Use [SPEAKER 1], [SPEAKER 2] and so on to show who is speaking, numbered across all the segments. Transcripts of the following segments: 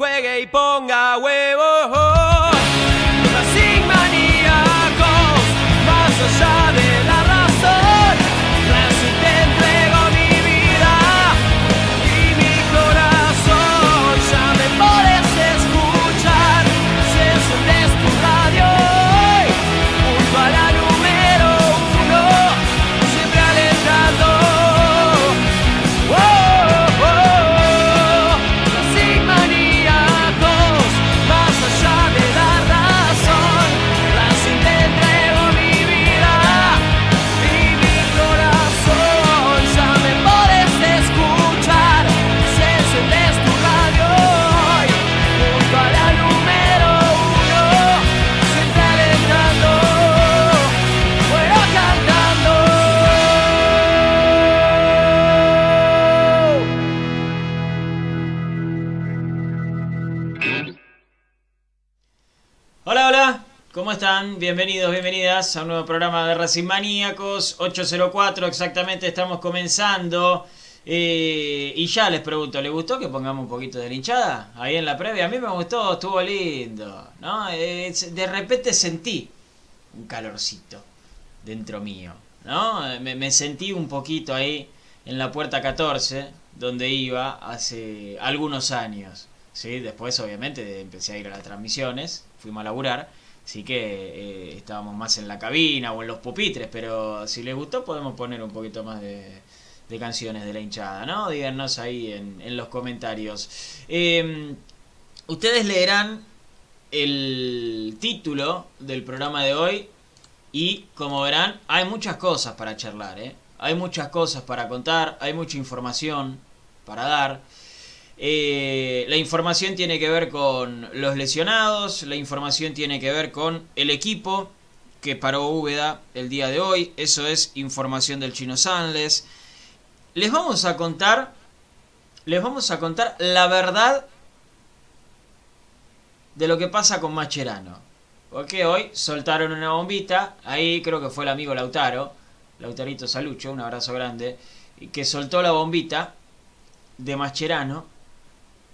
[SPEAKER 1] juegue y ponga huevos. ¿Cómo están? Bienvenidos, bienvenidas a un nuevo programa de Racing Maníacos. 804 exactamente estamos comenzando. Eh, y ya les pregunto, ¿les gustó que pongamos un poquito de hinchada? Ahí en la previa. A mí me gustó, estuvo lindo. ¿no? de repente sentí un calorcito dentro mío. ¿no? Me, me sentí un poquito ahí en la puerta 14, donde iba hace algunos años. ¿sí? Después, obviamente, empecé a ir a las transmisiones, fuimos a laburar Así que eh, estábamos más en la cabina o en los pupitres, pero si les gustó podemos poner un poquito más de, canciones de la hinchada, ¿no? Díganos ahí en, los comentarios. Em, ustedes leerán el título del programa de hoy y como verán hay muchas cosas para charlar, ¿eh? Hay muchas cosas para contar, hay mucha información para dar. Eh, la información tiene que ver con los lesionados, la información tiene que ver con el equipo que paró Úbeda el día de hoy, eso es información del Chino Sanles. Les vamos a contar, les vamos a contar la verdad de lo que pasa con Macherano. Porque hoy soltaron una bombita, ahí creo que fue el amigo Lautaro, Lautarito Salucho, un abrazo grande, que soltó la bombita de Macherano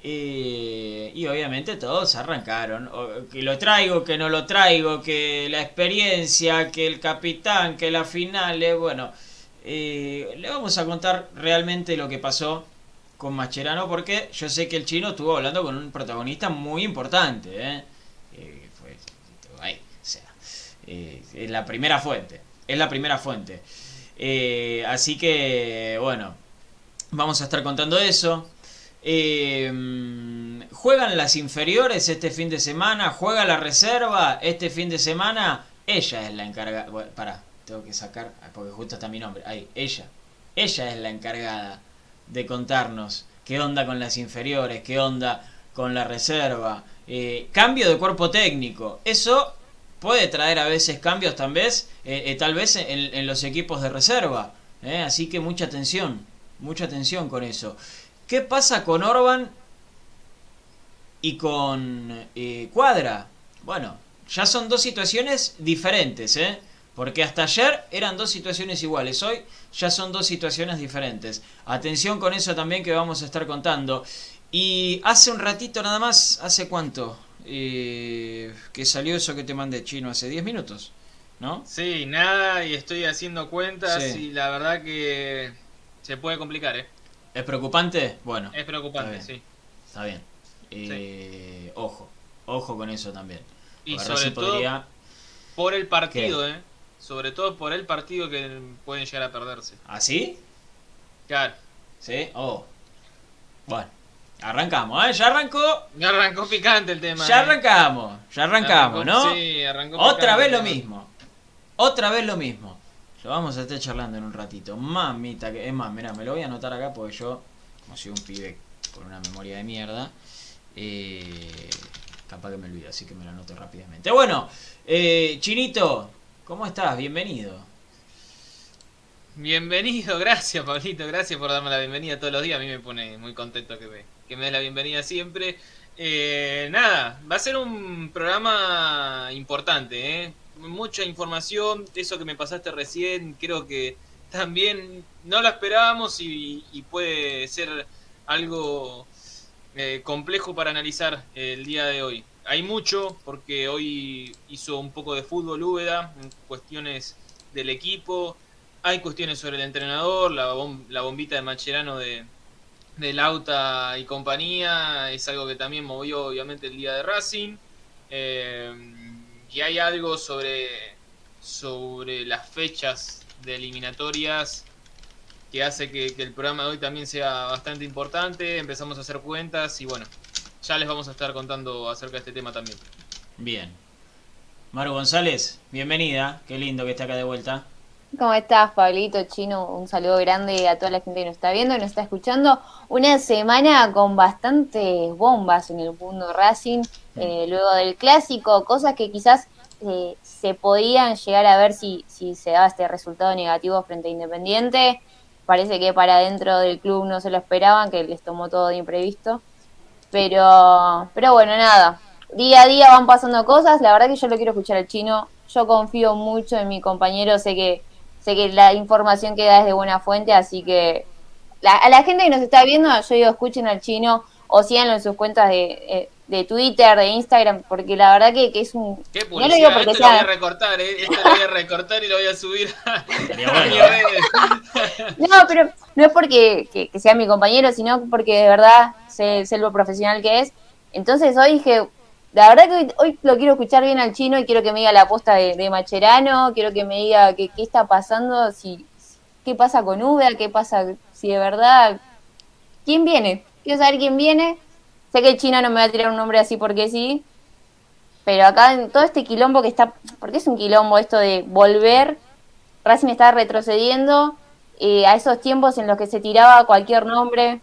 [SPEAKER 1] y obviamente todos arrancaron. que lo traigo, que no lo traigo, que la experiencia, que el capitán, que la final. Eh, bueno, eh, le vamos a contar realmente lo que pasó con Macherano porque yo sé que el chino estuvo hablando con un protagonista muy importante. ¿eh? fue, ahí, o sea, es la primera fuente. Es la primera fuente. así que, bueno, vamos a estar contando eso. Eh, juegan las inferiores este fin de semana, juega la reserva este fin de semana. Ella es la encargada. Bueno, tengo que sacar, porque justo está mi nombre. Ahí, ella. Ella es la encargada de contarnos qué onda con las inferiores, qué onda con la reserva. Eh, cambio de cuerpo técnico. Eso puede traer a veces cambios tal vez, eh, eh, tal vez en, en, los equipos de reserva. Así que mucha atención, mucha atención con eso. ¿Qué pasa con Orban y con eh, Cuadra? Bueno, ya son dos situaciones diferentes, ¿eh? Porque hasta ayer eran dos situaciones iguales, hoy ya son dos situaciones diferentes. Atención con eso también que vamos a estar contando. Y hace un ratito nada más, ¿hace cuánto? Eh, que salió eso que te mandé chino hace 10 minutos, ¿no?
[SPEAKER 2] Sí, nada, y estoy haciendo cuentas y la verdad que se puede complicar, ¿eh?
[SPEAKER 1] ¿Es preocupante? Bueno.
[SPEAKER 2] Es preocupante, sí.
[SPEAKER 1] Está bien. Eh, ojo, ojo con eso también.
[SPEAKER 2] Y sobre todo por el partido, ¿eh? Sobre todo por el partido que pueden llegar a perderse.
[SPEAKER 1] ¿Ah, sí?
[SPEAKER 2] Claro.
[SPEAKER 1] ¿Sí? Oh. Bueno. Arrancamos, ¿eh? Ya arrancó.
[SPEAKER 2] Ya arrancó picante el tema.
[SPEAKER 1] Ya ¿eh? arrancamos, ya arrancamos, ¿no?
[SPEAKER 2] Sí, arrancó
[SPEAKER 1] Otra vez lo mismo. Otra vez lo mismo. Lo vamos a estar charlando en un ratito. Mamita, que es más, mira, me lo voy a anotar acá porque yo, como soy un pibe con una memoria de mierda, eh, capaz que me olvido, así que me lo anoto rápidamente. Bueno, eh, Chinito, ¿cómo estás? Bienvenido.
[SPEAKER 2] Bienvenido, gracias Pablito, gracias por darme la bienvenida todos los días. A mí me pone muy contento que me, que me des la bienvenida siempre. Eh, nada, va a ser un programa importante, ¿eh? Mucha información, eso que me pasaste recién, creo que también no lo esperábamos y, puede ser algo eh, complejo para analizar el día de hoy. Hay mucho, porque hoy hizo un poco de fútbol Úbeda, cuestiones del equipo, hay cuestiones sobre el entrenador, la, la bombita de Macherano de, de Lauta y compañía, es algo que también movió obviamente el día de Racing. Eh, y hay algo sobre, sobre las fechas de eliminatorias que hace que, el programa de hoy también sea bastante importante. Empezamos a hacer cuentas y bueno, ya les vamos a estar contando acerca de este tema también.
[SPEAKER 1] Bien. Maru González, bienvenida. Qué lindo que esté acá de vuelta.
[SPEAKER 3] ¿Cómo estás, Pablito Chino? Un saludo grande a toda la gente que nos está viendo, y nos está escuchando. Una semana con bastantes bombas en el mundo Racing, mm. eh, luego del clásico, cosas que quizás eh, se podían llegar a ver si, si se daba este resultado negativo frente a Independiente. Parece que para dentro del club no se lo esperaban, que les tomó todo de imprevisto. Pero, pero bueno, nada, día a día van pasando cosas. La verdad que yo lo quiero escuchar al chino. Yo confío mucho en mi compañero. Sé que, sé que la información que da es de buena fuente, así que a la gente que nos está viendo, yo digo, escuchen al chino o síganlo en sus cuentas de, eh, de Twitter, de Instagram, porque la verdad que, que es un...
[SPEAKER 2] ¿Qué no lo digo porque Esto lo voy a recortar, ¿eh? Esto lo voy a recortar y lo voy a subir a, mis redes.
[SPEAKER 3] No, pero no es porque que, sea mi compañero, sino porque de verdad sé, sé, lo profesional que es. Entonces hoy dije, la verdad que hoy, lo quiero escuchar bien al chino y quiero que me diga la aposta de, Macherano, quiero que me diga qué está pasando, si qué pasa con Uber, qué pasa, si de verdad... ¿Quién viene? Quiero saber quién viene Sé que el chino no me va a tirar un nombre así porque sí, pero acá en todo este quilombo que está, porque es un quilombo esto de volver, Racing está retrocediendo eh, a esos tiempos en los que se tiraba cualquier nombre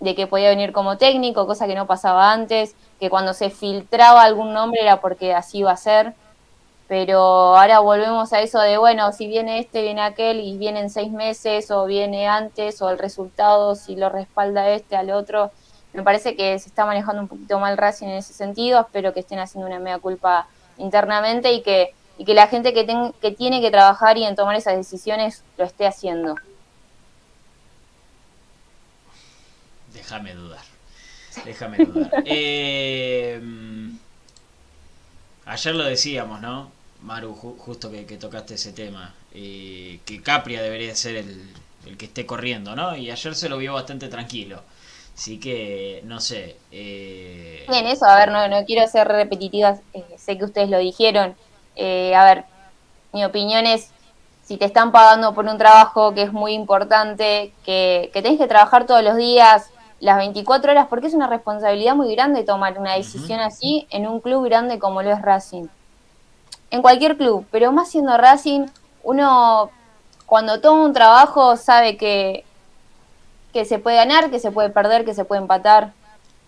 [SPEAKER 3] de que podía venir como técnico, cosa que no pasaba antes, que cuando se filtraba algún nombre era porque así iba a ser, pero ahora volvemos a eso de, bueno, si viene este, viene aquel y viene en seis meses o viene antes o el resultado, si lo respalda este al otro, me parece que se está manejando un poquito mal Racing en ese sentido, espero que estén haciendo una media culpa internamente y que, y que la gente que, que tiene que trabajar y en tomar esas decisiones lo esté haciendo.
[SPEAKER 1] Déjame dudar. Déjame dudar. Eh, ayer lo decíamos, ¿no? Maru, justo que, tocaste ese tema. Eh, que Capria debería ser el, el que esté corriendo, ¿no? Y ayer se lo vio bastante tranquilo. Así que, no sé. Eh...
[SPEAKER 3] Bien, eso, a ver, no, no quiero ser repetitiva, eh, sé que ustedes lo dijeron. Eh, a ver, mi opinión es, si te están pagando por un trabajo que es muy importante, que, que tenés que trabajar todos los días, las 24 horas, porque es una responsabilidad muy grande tomar una decisión así en un club grande como lo es Racing. En cualquier club, pero más siendo Racing, uno cuando toma un trabajo sabe que que se puede ganar, que se puede perder, que se puede empatar.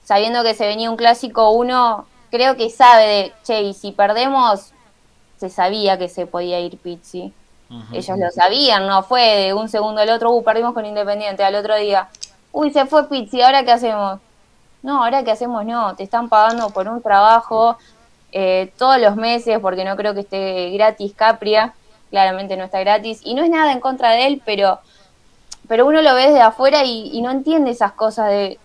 [SPEAKER 3] Sabiendo que se venía un clásico, uno creo que sabe de, che, y si perdemos, se sabía que se podía ir Pizzi. Ellos lo sabían, no fue de un segundo al otro, uh, perdimos con Independiente, al otro día, uy, se fue Pizzi, ¿ahora qué hacemos? No, ahora qué hacemos, no, te están pagando por un trabajo eh, todos los meses, porque no creo que esté gratis Capria, claramente no está gratis, y no es nada en contra de él, pero pero uno lo ve desde afuera y, no entiende esas cosas de,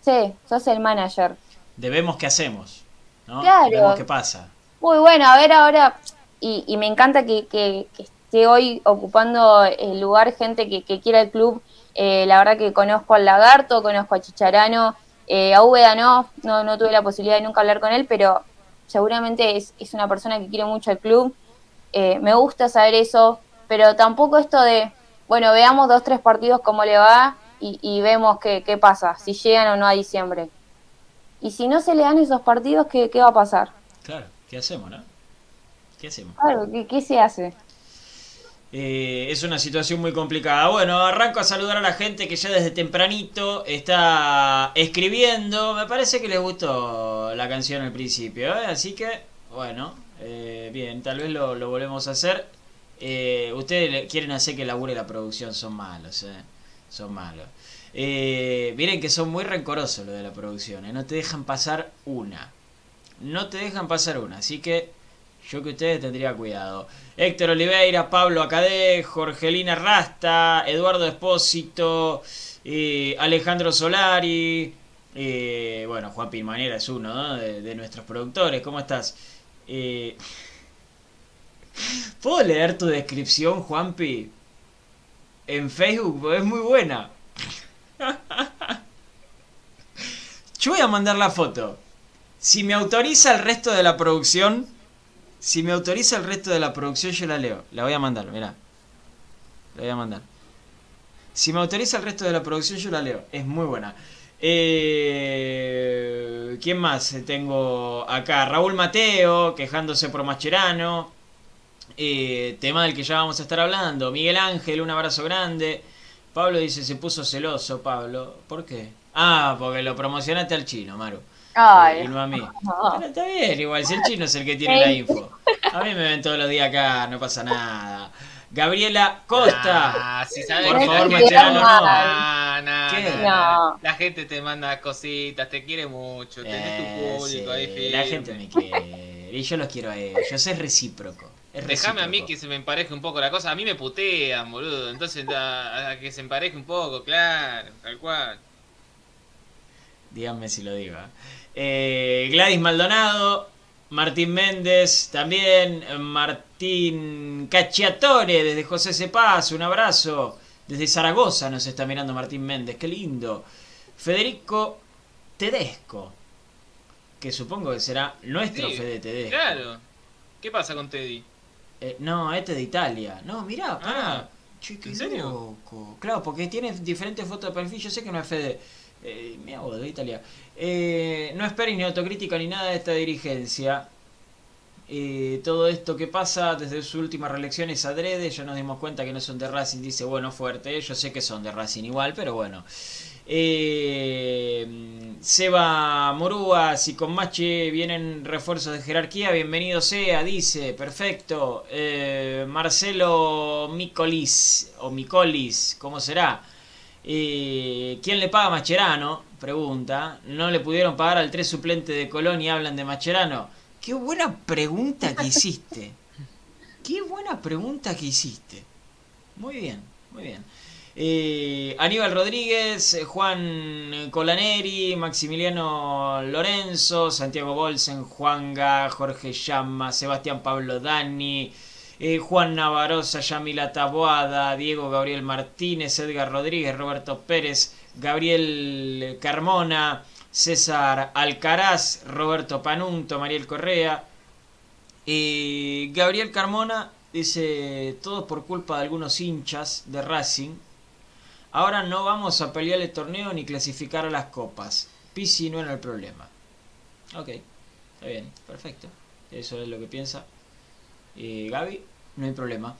[SPEAKER 3] sí, sos el manager.
[SPEAKER 1] Debemos qué hacemos, ¿no?
[SPEAKER 3] Claro.
[SPEAKER 1] qué pasa.
[SPEAKER 3] Muy bueno, a ver ahora, y, me encanta que, esté hoy ocupando el lugar gente que, quiera el club. Eh, la verdad que conozco al Lagarto, conozco a Chicharano, eh, a Úbeda no, no, tuve la posibilidad de nunca hablar con él, pero seguramente es, una persona que quiere mucho el club. Eh, me gusta saber eso, pero tampoco esto de, bueno, veamos dos, tres partidos cómo le va y, vemos qué, qué, pasa, si llegan o no a diciembre. Y si no se le dan esos partidos, ¿qué, qué va a pasar?
[SPEAKER 1] Claro, ¿qué hacemos, no? ¿Qué hacemos?
[SPEAKER 3] Claro, ¿qué, se hace?
[SPEAKER 1] Eh, es una situación muy complicada. Bueno, arranco a saludar a la gente que ya desde tempranito está escribiendo. Me parece que les gustó la canción al principio, ¿eh? así que, bueno, eh, bien, tal vez lo, volvemos a hacer. Eh, ustedes quieren hacer que labure la producción, son malos. Son malos. Miren que son muy rencorosos lo de la producción, no te dejan pasar una. No te dejan pasar una, así que yo que ustedes tendría cuidado. Héctor Oliveira, Pablo Acadé, Jorgelina Rasta, Eduardo Espósito, eh, Alejandro Solari, bueno, Juan Pilmanera es uno de, nuestros productores. ¿Cómo estás? ¿Puedo leer tu descripción, Juanpi? En Facebook, es muy buena. Yo voy a mandar la foto. Si me autoriza el resto de la producción, si me autoriza el resto de la producción, yo la leo. La voy a mandar, mirá. La voy a mandar. Si me autoriza el resto de la producción, yo la leo. Es muy buena. Eh, ¿Quién más tengo acá? Raúl Mateo, quejándose por Macherano. Eh, tema del que ya vamos a estar hablando. Miguel Ángel, un abrazo grande. Pablo dice, se puso celoso, Pablo. ¿Por qué? Ah, porque lo promocionaste al chino, Maru.
[SPEAKER 3] Ay.
[SPEAKER 1] y no a mí. Pero está bien, igual, si el chino es el que tiene la info. A mí me ven todos los días acá, no pasa nada. Gabriela Costa.
[SPEAKER 2] Ah, si sabes
[SPEAKER 1] Por
[SPEAKER 2] que
[SPEAKER 1] favor, no.
[SPEAKER 2] Ah, no, No. La gente te manda cositas, te quiere mucho, tenés
[SPEAKER 1] Eh,
[SPEAKER 2] tu público
[SPEAKER 1] sí,
[SPEAKER 2] ahí firme.
[SPEAKER 1] la gente me quiere. Y yo los quiero a ellos. Es recíproco. Es
[SPEAKER 2] Déjame a mí
[SPEAKER 1] recíproco.
[SPEAKER 2] que se me empareje un poco la cosa. A mí me putean, boludo. Entonces, a, a que se empareje un poco, claro, tal cual.
[SPEAKER 1] Díganme si lo digo. ¿eh? Eh, Gladys Maldonado, Martín Méndez, también Martín Cacciatore desde José Cepaz, un abrazo. Desde Zaragoza nos está mirando Martín Méndez, qué lindo. Federico Tedesco, que supongo que será nuestro
[SPEAKER 2] Sí,
[SPEAKER 1] Fede Tedesco.
[SPEAKER 2] Claro. ¿Qué pasa con Teddy?
[SPEAKER 1] Eh, no, este de Italia. No, mirá, pará.
[SPEAKER 2] Ah,
[SPEAKER 1] Che, qué
[SPEAKER 2] ¿en serio?
[SPEAKER 1] loco. Claro, porque tiene diferentes fotos de perfil. Yo sé que no es Fede. Eh, mirá vos, de Italia. Eh, no esperes ni autocrítica ni nada de esta dirigencia. Eh, todo esto que pasa desde sus últimas reelecciones adrede, ya nos dimos cuenta que no son de Racing, dice bueno fuerte, yo sé que son de Racing igual, pero bueno. Seba Morúa, si con Mache vienen refuerzos de jerarquía, bienvenido sea, dice, perfecto. Marcelo Micolis, o Micolis, ¿cómo será? ¿Quién le paga a Macherano? Pregunta. ¿No le pudieron pagar al tres suplente de Colón y hablan de Macherano? Qué buena pregunta que hiciste. Qué buena pregunta que hiciste. Muy bien, muy bien. Eh, Aníbal Rodríguez, Juan Colaneri, Maximiliano Lorenzo, Santiago Bolsen, Juan Ga, Jorge Llama, Sebastián Pablo Dani, eh, Juan Navarosa, Yamila Taboada, Diego Gabriel Martínez, Edgar Rodríguez, Roberto Pérez, Gabriel Carmona, César Alcaraz, Roberto Panunto, Mariel Correa. Eh, Gabriel Carmona dice, todo por culpa de algunos hinchas de Racing. Ahora no vamos a pelear el torneo ni clasificar a las copas. Pisi no era el problema. Ok, está bien, perfecto. Eso es lo que piensa. Eh, Gaby, no hay problema.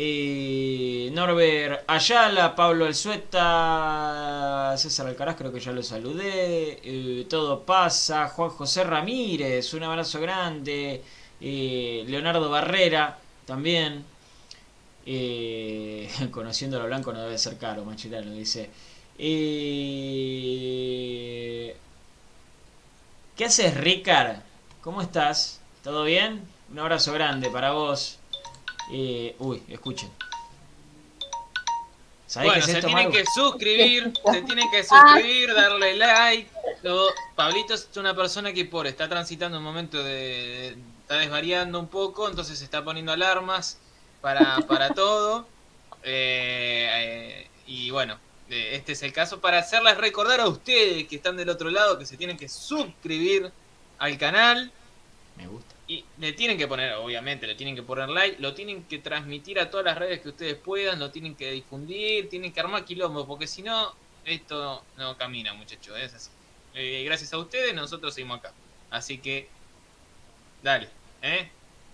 [SPEAKER 1] Eh, Norbert Ayala, Pablo Alzueta, César Alcaraz, creo que ya lo saludé. Eh, todo pasa. Juan José Ramírez, un abrazo grande. Eh, Leonardo Barrera, también. Eh, conociendo a lo blanco no debe ser caro, Machirano, dice. ¿Qué haces, Ricard? ¿Cómo estás? ¿Todo bien? Un abrazo grande para vos. Eh, uy, escuchen. ¿Sabés
[SPEAKER 2] Bueno,
[SPEAKER 1] es
[SPEAKER 2] se
[SPEAKER 1] esto,
[SPEAKER 2] tienen
[SPEAKER 1] Maru?
[SPEAKER 2] que suscribir, se tienen que suscribir, darle like. Pablito es una persona que por está transitando un momento de está desvariando un poco, entonces se está poniendo alarmas para, para todo. Eh, eh, y bueno, eh, este es el caso para hacerles recordar a ustedes que están del otro lado que se tienen que suscribir al canal.
[SPEAKER 1] Me gusta.
[SPEAKER 2] Y le tienen que poner, obviamente, le tienen que poner like, lo tienen que transmitir a todas las redes que ustedes puedan, lo tienen que difundir, tienen que armar quilombo, porque si no, esto no camina, muchachos, es así. Eh, gracias a ustedes, nosotros seguimos acá. Así que, dale, ¿eh?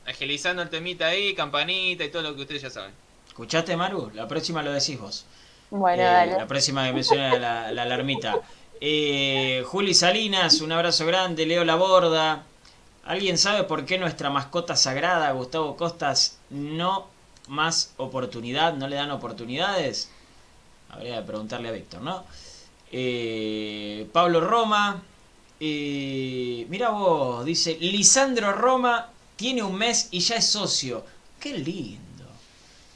[SPEAKER 2] Agilizando el temita ahí, campanita y todo lo que ustedes ya saben.
[SPEAKER 1] ¿Escuchaste, Maru? La próxima lo decís vos.
[SPEAKER 3] Bueno,
[SPEAKER 1] Eh,
[SPEAKER 3] dale.
[SPEAKER 1] La próxima que me suena la, la alarmita. Eh, Juli Salinas, un abrazo grande. Leo Laborda. ¿Alguien sabe por qué nuestra mascota sagrada, Gustavo Costas, no más oportunidad? ¿No le dan oportunidades? Habría que preguntarle a Víctor, ¿no? Eh, Pablo Roma. Eh, mira vos, dice Lisandro Roma tiene un mes y ya es socio. Qué lindo.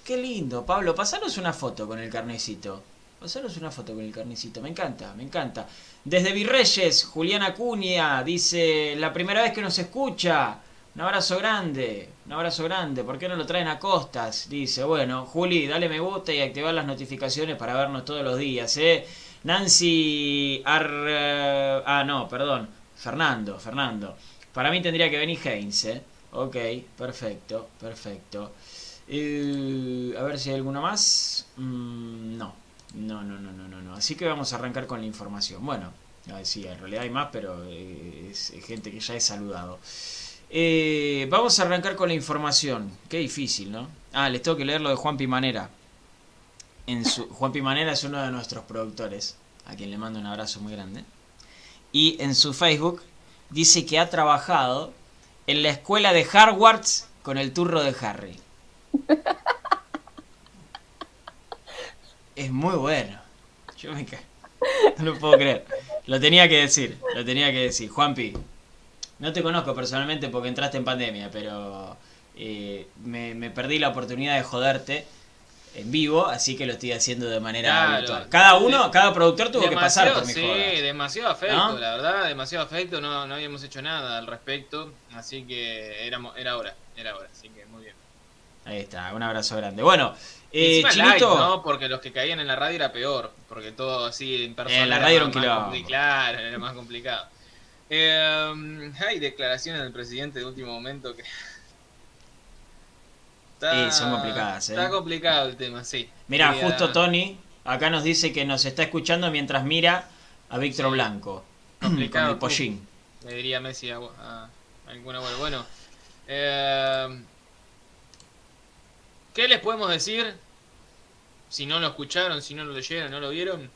[SPEAKER 1] Qué lindo, Pablo. Pasanos una foto con el carnecito. Pasanos una foto con el carnecito. Me encanta, me encanta. Desde Virreyes, Juliana Cuña dice: La primera vez que nos escucha. Un abrazo grande, un abrazo grande. ¿Por qué no lo traen a costas? Dice: Bueno, Juli, dale me gusta y activar las notificaciones para vernos todos los días, ¿eh? Nancy Ar... Ah, no, perdón. Fernando, Fernando. Para mí tendría que venir Heinz, ¿eh? Ok, perfecto, perfecto. Eh, a ver si hay alguno más. Mm, no, no, no, no, no, no, no. Así que vamos a arrancar con la información. Bueno, sí, en realidad hay más, pero eh, es gente que ya he saludado. Eh, vamos a arrancar con la información. Qué difícil, ¿no? Ah, les tengo que leer lo de Juan Pimanera. En su, Juan Pimanera es uno de nuestros productores, a quien le mando un abrazo muy grande. Y en su Facebook dice que ha trabajado en la escuela de Hogwarts con el turro de Harry. es muy bueno. Yo me cago. No lo puedo creer. Lo tenía que decir, lo tenía que decir. Juanpi, no te conozco personalmente porque entraste en pandemia, pero eh, me, perdí la oportunidad de joderte en vivo, así que lo estoy haciendo de manera habitual. Cada uno, cada productor tuvo que pasar por mi
[SPEAKER 2] Sí, demasiado afecto, la verdad, demasiado afecto, no, no habíamos hecho nada al respecto, así que era, era hora, era hora, así que muy bien.
[SPEAKER 1] Ahí está, un abrazo grande. Bueno,
[SPEAKER 2] eh, Chinito, ¿no? Porque los que caían en la radio era peor, porque todo así en persona.
[SPEAKER 1] En la radio era un kilo.
[SPEAKER 2] Claro, era más complicado. Eh, hay declaraciones del presidente de último momento que
[SPEAKER 1] sí, son complicadas. ¿eh?
[SPEAKER 2] Está complicado el tema, sí.
[SPEAKER 1] Mira, justo Tony acá nos dice que nos está escuchando mientras mira a Víctor Blanco. Complicado. Con el pollín.
[SPEAKER 2] Le diría Messi a, a, alguna Bueno, eh, ¿qué les podemos decir? Si no lo escucharon, si no lo leyeron, no lo vieron.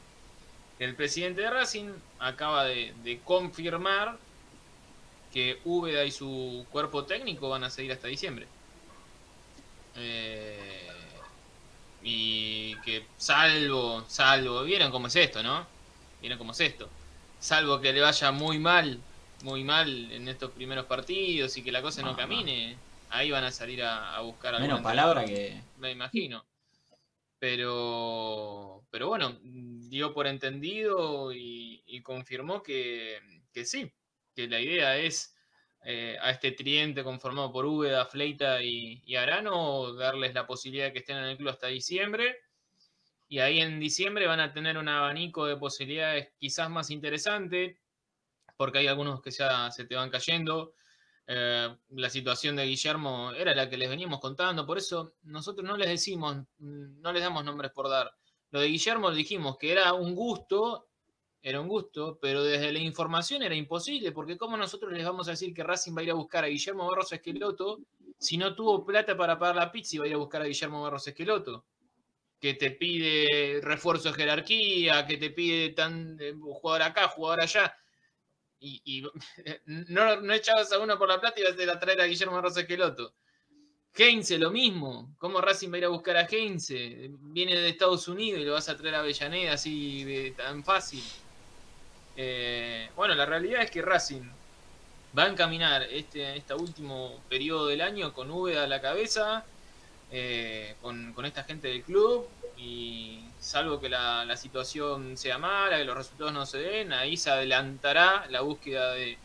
[SPEAKER 2] El presidente de Racing acaba de, de confirmar que Úbeda y su cuerpo técnico van a seguir hasta diciembre. Eh, y que salvo, salvo, vieron cómo es esto, ¿no? Vieron cómo es esto. Salvo que le vaya muy mal, muy mal en estos primeros partidos y que la cosa no, camine, ahí van a salir a, buscar
[SPEAKER 1] Menos palabra que...
[SPEAKER 2] Me imagino. Pero, pero bueno, dio por entendido y, confirmó que, que sí, que la idea es eh, a este tridente conformado por Úbeda, Fleita y, Arano, darles la posibilidad de que estén en el club hasta diciembre. Y ahí en diciembre van a tener un abanico de posibilidades quizás más interesante, porque hay algunos que ya se te van cayendo. Eh, la situación de Guillermo era la que les veníamos contando, por eso nosotros no les decimos, no les damos nombres por dar. Lo de Guillermo dijimos que era un gusto era un gusto, pero desde la información era imposible, porque ¿cómo nosotros les vamos a decir que Racing va a ir a buscar a Guillermo Barros Esqueloto si no tuvo plata para pagar la pizza y va a ir a buscar a Guillermo Barros Esqueloto? Que te pide refuerzo de jerarquía, que te pide tan eh, jugador acá, jugador allá. Y, no, echabas a uno por la plata y vas a traer a Guillermo Barros Esqueloto. Heinze, lo mismo. ¿Cómo Racing va a ir a buscar a Heinze? Viene de Estados Unidos y lo vas a traer a Avellaneda así tan fácil. Eh, bueno, la realidad es que Racing va a encaminar este, este último periodo del año con V a la cabeza, eh, con, esta gente del club, y salvo que la, situación sea mala, que los resultados no se den, ahí se adelantará la búsqueda de,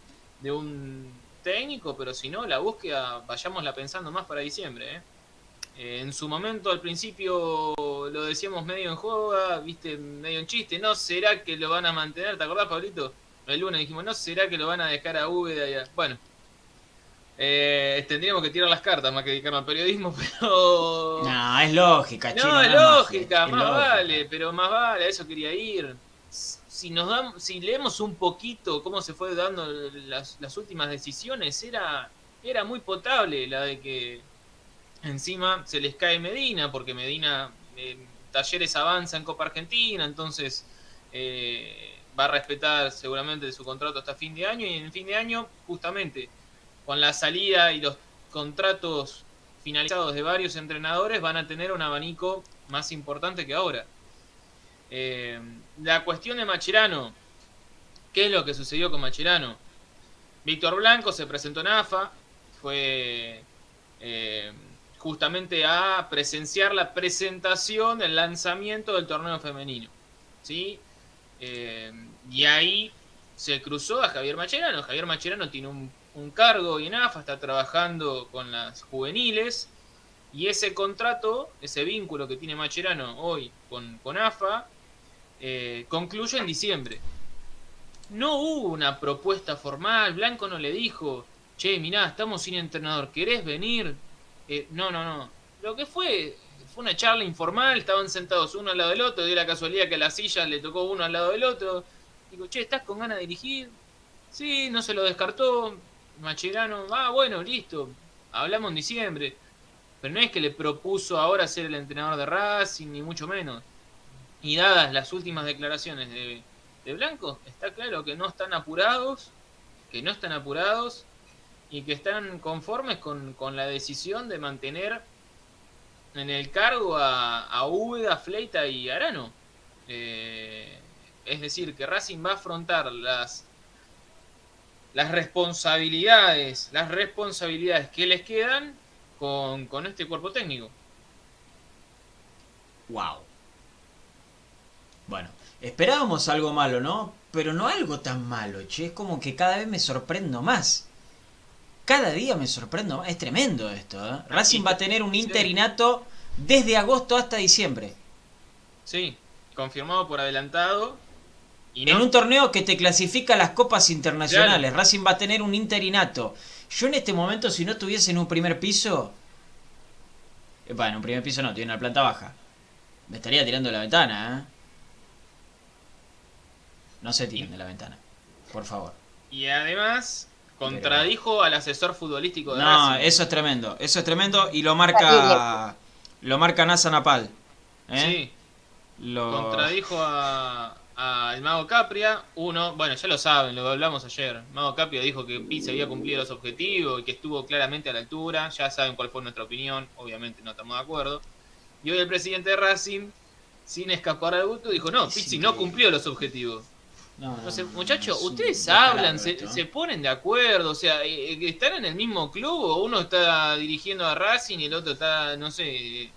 [SPEAKER 2] un técnico, pero si no, la búsqueda vayámosla pensando más para diciembre. ¿eh? Eh, en su momento, al principio, lo decíamos medio en joda, viste, medio en chiste. ¿No será que lo van a mantener? ¿Te acordás, Pablito? El lunes dijimos, ¿no será que lo van a dejar a Úbeda? Bueno, eh, tendríamos que tirar las cartas más que dedicarnos al periodismo, pero.
[SPEAKER 1] No, es lógica,
[SPEAKER 2] No, es lógica, más, vale, pero más vale, a eso quería ir. Si nos damos, si leemos un poquito cómo se fue dando las, las últimas decisiones, era, era muy potable la de que Encima se les cae Medina, porque Medina eh, Talleres avanza en Copa Argentina, entonces eh, va a respetar seguramente su contrato hasta fin de año. Y en fin de año, justamente, con la salida y los contratos finalizados de varios entrenadores, van a tener un abanico más importante que ahora. Eh, la cuestión de Macherano, ¿qué es lo que sucedió con Macherano? Víctor Blanco se presentó en AFA, fue justamente a presenciar la presentación, el lanzamiento del torneo femenino. ¿sí? Eh, y ahí se cruzó a Javier Macherano. Javier Macherano tiene un, cargo en AFA, está trabajando con las juveniles. Y ese contrato, ese vínculo que tiene Macherano hoy con, con AFA, eh, concluye en diciembre. No hubo una propuesta formal, Blanco no le dijo, che, mirá, estamos sin entrenador, ¿querés venir? Eh, no, no, no. Lo que fue fue una charla informal, estaban sentados uno al lado del otro, dio la casualidad que a la silla le tocó uno al lado del otro. Digo, che, ¿estás con ganas de dirigir? Sí, no se lo descartó. Macherano, ah, bueno, listo. Hablamos en diciembre. Pero no es que le propuso ahora ser el entrenador de Racing, ni mucho menos. Y dadas las últimas declaraciones de, Blanco, está claro que no están apurados que no están apurados y que están conformes con, la decisión de mantener en el cargo a, a Fleita y Arano. Eh, es decir, que Racing va a afrontar las, las responsabilidades, las responsabilidades que les quedan con, con este cuerpo técnico.
[SPEAKER 1] Wow. Bueno, esperábamos algo malo, ¿no? Pero no algo tan malo, che. Es como que cada vez me sorprendo más. Cada día me sorprendo más. Es tremendo esto, ¿eh? Racing va a tener un interinato desde agosto hasta diciembre.
[SPEAKER 2] Sí, confirmado por adelantado.
[SPEAKER 1] Y En un torneo que te clasifica las copas internacionales. Racing va a tener un interinato. Yo en este momento, si no estuviese en un primer piso. Bueno, en un primer piso no, tiene una planta baja. Me estaría tirando de la ventana, ¿eh? No se tiren de la ventana, por favor.
[SPEAKER 2] Y además, contradijo al asesor futbolístico
[SPEAKER 1] de No, eso es tremendo, eso es tremendo y lo marca lo marca Nasa Napal.
[SPEAKER 2] ¿eh? Sí. Contradijo a, el Mago Capria. Uno, bueno, ya lo saben, lo hablamos ayer. Mago Capria dijo que Pizzi había cumplido los objetivos y que estuvo claramente a la altura. Ya saben cuál fue nuestra opinión. Obviamente no estamos de acuerdo. Y hoy el presidente de Racing, sin escapar al gusto, dijo: No, Pizzi no cumplió los objetivos. No, muchachos, ustedes hablan, se, ponen de acuerdo, o sea, eh, eh, están en el mismo club o uno está dirigiendo a Racing y el otro está, no sé,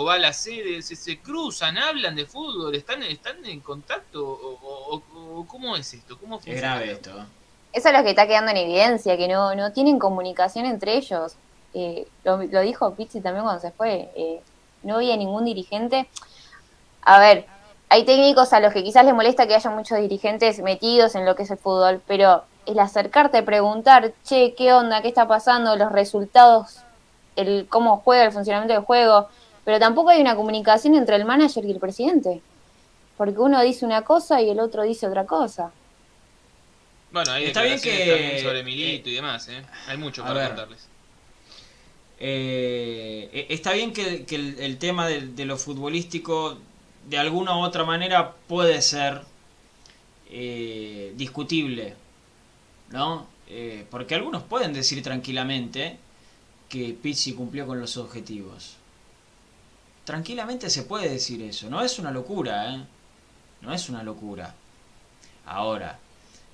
[SPEAKER 2] o va a la sede, se, cruzan, hablan de fútbol, están, están en contacto o, cómo es esto, cómo
[SPEAKER 1] Es grave esto.
[SPEAKER 3] Eso es lo que está quedando en evidencia, que no, no tienen comunicación entre ellos. Eh, lo, dijo Pizzi también cuando se fue, no había ningún dirigente. A ver, hay técnicos a los que quizás les molesta que haya muchos dirigentes metidos en lo que es el fútbol, pero el acercarte, preguntar, che, ¿qué onda? ¿Qué está pasando? Los resultados, el cómo juega, el funcionamiento del juego, pero tampoco hay una comunicación entre el manager y el presidente, porque uno dice una cosa y el otro dice otra cosa.
[SPEAKER 2] Bueno, hay está bien que sobre Milito y demás, ¿eh? Hay mucho para contarles.
[SPEAKER 1] Eh, está bien que, el, tema de, lo futbolístico de alguna u otra manera puede ser eh, discutible, ¿no? Eh, porque algunos pueden decir tranquilamente que Pizzi cumplió con los objetivos. Tranquilamente se puede decir eso, no es una locura, ¿eh? No es una locura. Ahora.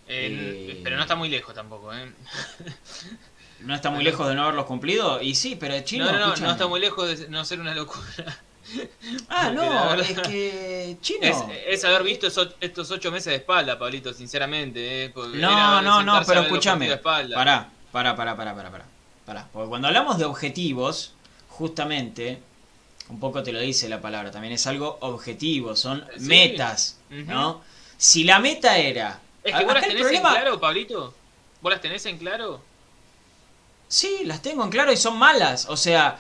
[SPEAKER 2] Eh, pero no está muy lejos tampoco, ¿eh?
[SPEAKER 1] ¿No está muy lejos de no haberlos cumplido? Y sí, pero chino.
[SPEAKER 2] No, no, no, no está muy lejos de no ser una locura.
[SPEAKER 1] Ah, no, es que chino.
[SPEAKER 2] Es, haber visto estos ocho meses de espalda, Pablito, sinceramente.
[SPEAKER 1] Eh, no, no, no, pero escúchame. Pará, pará, pará, pará, pará, pará. Porque cuando hablamos de objetivos, justamente, un poco te lo dice la palabra, también es algo objetivo, son metas, ¿no? Si la meta era.
[SPEAKER 2] Es que vos las tenés en claro, Pablito. ¿Vos las tenés en claro?
[SPEAKER 1] Sí, las tengo en claro y son malas. O sea,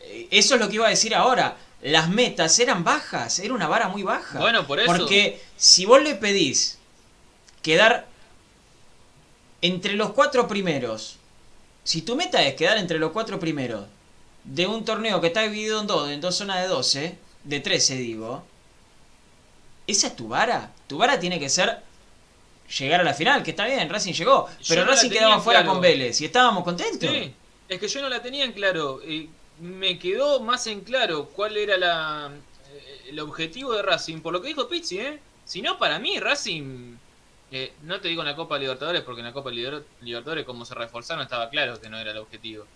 [SPEAKER 1] eh, eso es lo que iba a decir ahora las metas eran bajas, era una vara muy baja.
[SPEAKER 2] Bueno, por eso.
[SPEAKER 1] Porque si vos le pedís quedar entre los cuatro primeros, si tu meta es quedar entre los cuatro primeros de un torneo que está dividido en dos, en dos zonas de 12, de 13 digo, esa es tu vara. Tu vara tiene que ser llegar a la final, que está bien, Racing llegó, pero Racing quedaba fuera con Vélez y estábamos contentos. Sí,
[SPEAKER 2] es que yo no la tenía en claro me quedó más en claro cuál era la, eh, el objetivo de Racing, por lo que dijo Pizzi, ¿eh? Si no, para mí Racing, eh, no te digo en la Copa Libertadores, porque en la Copa Libertadores como se reforzaron estaba claro que no era el objetivo.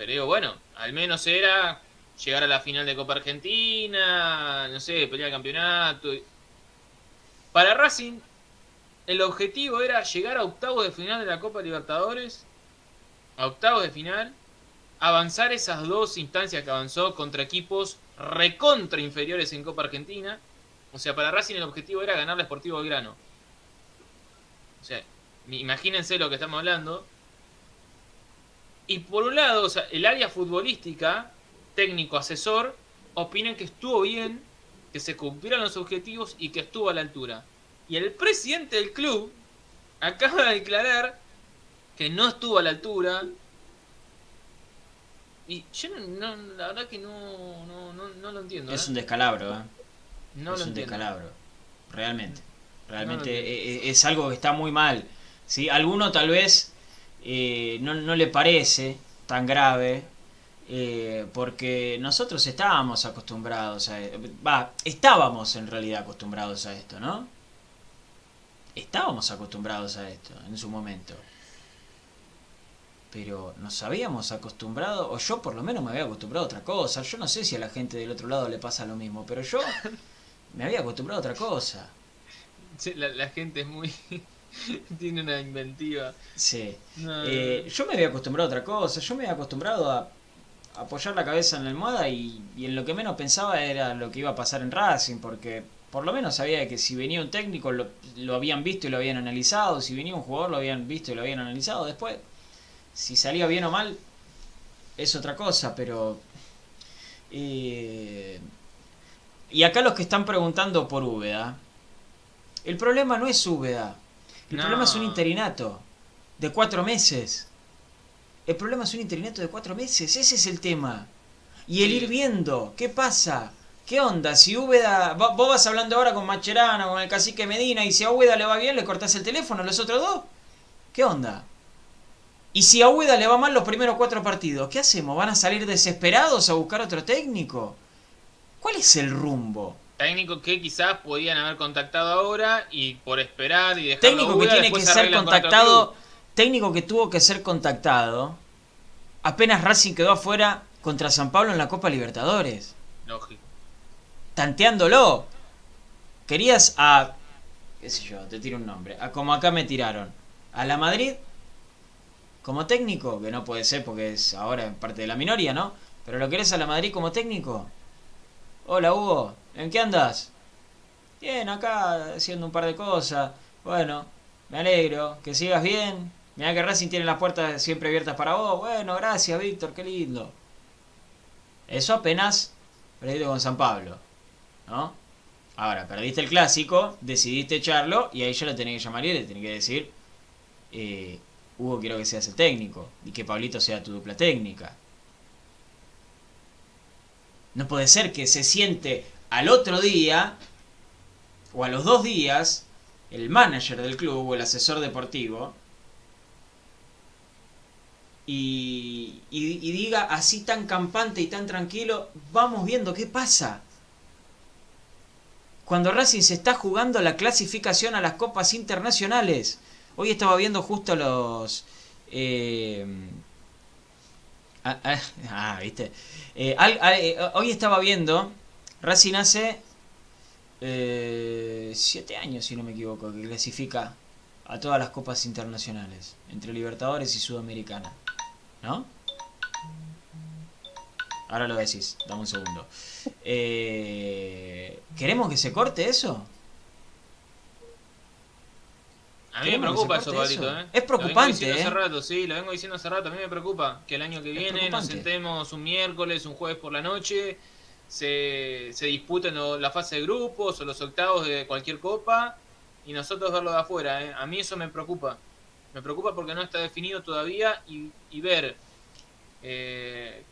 [SPEAKER 2] Pero digo, bueno, al menos era llegar a la final de Copa Argentina, no sé, pelear el campeonato. Para Racing, el objetivo era llegar a octavos de final de la Copa Libertadores, a octavos de final, avanzar esas dos instancias que avanzó contra equipos recontra inferiores en Copa Argentina. O sea, para Racing el objetivo era ganar la Sportivo Belgrano. O sea, imagínense lo que estamos hablando. Y por un lado, o sea, el área futbolística, técnico, asesor, opinan que estuvo bien, que se cumplieron los objetivos y que estuvo a la altura. Y el presidente del club acaba de declarar que no estuvo a la altura, y yo no, la verdad que no, no, no, lo entiendo.
[SPEAKER 1] Es ¿eh? un descalabro, ¿eh? No es un descalabro, realmente. Realmente e, e, es, algo que está muy mal. ¿sí? Alguno tal vez eh, no, no, le parece tan grave, eh, porque nosotros estábamos acostumbrados a... Va, estábamos en realidad acostumbrados a esto, ¿no? Estábamos acostumbrados a esto en su momento pero nos habíamos acostumbrado, o yo por lo menos me había acostumbrado a otra cosa. Yo no sé si a la gente del otro lado le pasa lo mismo, pero yo me había acostumbrado a otra cosa.
[SPEAKER 2] la, gente es muy... tiene una inventiva.
[SPEAKER 1] Sí. Eh, yo me había acostumbrado a otra cosa, yo me había acostumbrado a apoyar la cabeza en la almohada y, en lo que menos pensaba era lo que iba a pasar en Racing, porque por lo menos sabía que si venía un técnico lo, lo habían visto y lo habían analizado, si venía un jugador lo habían visto y lo habían analizado, después si salía bien o mal, es otra cosa, pero... Eh, y acá los que están preguntando por Úbeda, el problema no es Úbeda, el problema es un interinato de cuatro meses. El problema es un interinato de cuatro meses, ese es el tema. Y el ir viendo, ¿qué pasa? ¿Qué onda? Si Úbeda, vos vas hablando ahora con Macherano, con el cacique Medina, y si a Úbeda le va bien, le cortás el teléfono a los otros dos. ¿Qué onda? Y si a Ueda le va mal los primeros cuatro partidos, ¿qué hacemos? ¿Van a salir desesperados a buscar otro técnico? ¿Cuál es el rumbo?
[SPEAKER 2] Técnico que quizás podían haber contactado ahora y por esperar y dejar
[SPEAKER 1] Técnico que tiene que ser contactado, técnico que tuvo que ser contactado apenas Racing quedó afuera contra San Pablo en la Copa Libertadores.
[SPEAKER 2] Lógico.
[SPEAKER 1] Tanteándolo. Querías a qué sé yo, te tiro un nombre, a como acá me tiraron, a la Madrid como técnico, que no puede ser porque es ahora parte de la minoría, ¿no? Pero lo querés a la Madrid como técnico. Hola Hugo, ¿en qué andas? Bien, acá haciendo un par de cosas. Bueno, me alegro, que sigas bien. Mira que Racing tiene las puertas siempre abiertas para vos. Bueno, gracias Víctor, qué lindo. Eso apenas perdiste con San Pablo, ¿no? Ahora, perdiste el clásico, decidiste echarlo y ahí ya lo tenés que llamar y le tenés que decir, eh, Hugo, quiero que seas el técnico y que Pablito sea tu dupla técnica. No puede ser que se siente al otro día o a los dos días el manager del club o el asesor deportivo y, y, diga así tan campante y tan tranquilo, vamos viendo qué pasa. Cuando Racing se está jugando la clasificación a las copas internacionales, Hoy estaba viendo justo los... Eh, ah, viste. Eh, eh, hoy estaba viendo, Racing hace siete años, si no me equivoco, que clasifica a todas las copas internacionales, entre Libertadores y Sudamericana. ¿No? Ahora lo decís, dame un segundo. ¿Queremos que se corte eso?
[SPEAKER 2] A mí me preocupa eso, Pablito. ¿eh?
[SPEAKER 1] Es preocupante.
[SPEAKER 2] Lo vengo ¿eh? hace rato, sí, lo vengo diciendo hace rato. A mí me preocupa que el año que viene nos sentemos un miércoles, un jueves por la noche, se, se disputen la fase de grupos o los octavos de cualquier copa y nosotros verlo de afuera. ¿eh? A mí eso me preocupa. Me preocupa porque no está definido todavía y, y ver eh,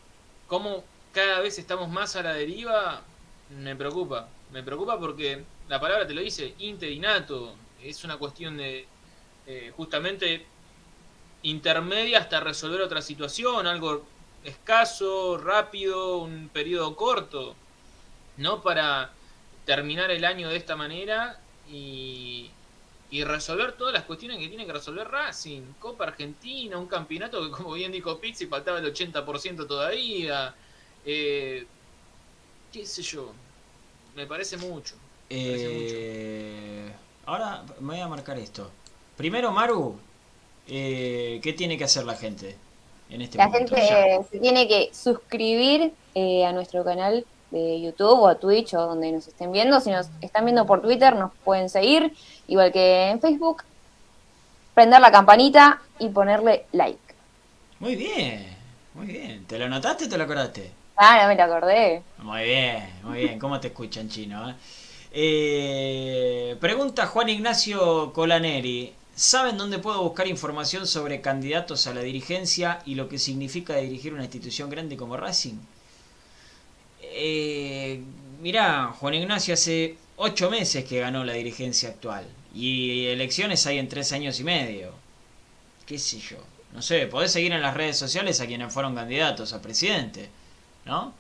[SPEAKER 2] cómo cada vez estamos más a la deriva me preocupa. Me preocupa porque la palabra te lo dice, interinato es una cuestión de eh, justamente intermedia hasta resolver otra situación, algo escaso, rápido, un periodo corto, no para terminar el año de esta manera y, resolver todas las cuestiones que tiene que resolver Racing, Copa Argentina, un campeonato que como bien dijo Pizzi faltaba el 80% todavía, eh, qué sé yo, me parece mucho. Me parece
[SPEAKER 1] mucho. Eh, Ahora me voy a marcar esto. Primero, Maru, eh, ¿qué tiene que hacer la gente en este
[SPEAKER 3] la momento? La gente se tiene que suscribir eh, a nuestro canal de YouTube o a Twitch o donde nos estén viendo. Si nos están viendo por Twitter, nos pueden seguir, igual que en Facebook. Prender la campanita y ponerle like.
[SPEAKER 1] Muy bien, muy bien. ¿Te lo notaste o te lo acordaste?
[SPEAKER 3] Ah, no me lo acordé.
[SPEAKER 1] Muy bien, muy bien. ¿Cómo te escuchan, chino? Eh? Eh, pregunta Juan Ignacio Colaneri. ¿Saben dónde puedo buscar información sobre candidatos a la dirigencia y lo que significa dirigir una institución grande como Racing? Eh, mirá, Juan Ignacio hace ocho meses que ganó la dirigencia actual y elecciones hay en tres años y medio. qué sé yo. No sé, podés seguir en las redes sociales a quienes fueron candidatos a presidente, ¿no?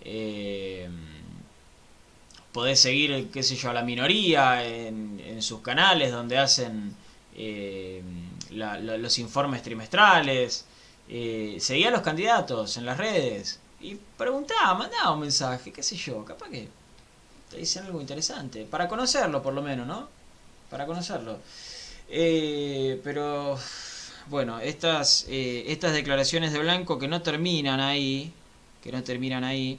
[SPEAKER 1] Eh, podés seguir, qué sé yo, a la minoría en, sus canales donde hacen eh, los informes trimestrales. Eh, seguía a los candidatos en las redes y preguntaba, mandaba un mensaje, qué sé yo, capaz que te dicen algo interesante, para conocerlo por lo menos, ¿no? Para conocerlo. Eh, pero bueno, estas, estas declaraciones de Blanco que no terminan ahí, que no terminan ahí,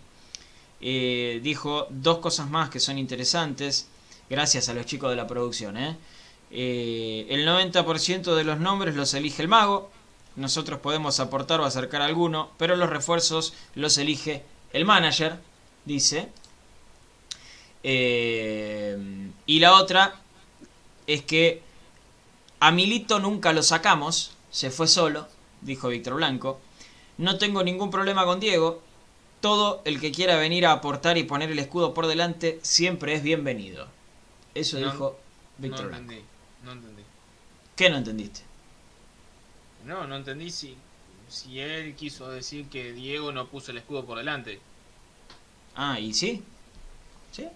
[SPEAKER 1] dijo dos cosas más que son interesantes, gracias a los chicos de la producción. ¿eh? El 90% de los nombres los elige el mago, nosotros podemos aportar o acercar alguno, pero los refuerzos los elige el manager, dice. y la otra es que a Milito nunca lo sacamos, se fue solo, dijo Víctor Blanco. No tengo ningún problema con Diego. Todo el que quiera venir a aportar y poner el escudo por delante siempre es bienvenido. Eso dijo Víctor no Blanco. ¿Qué no entendiste?
[SPEAKER 2] No, no entendí si, si él quiso decir que Diego no puso el escudo por delante.
[SPEAKER 1] Ah, ¿y sí? ¿Sí?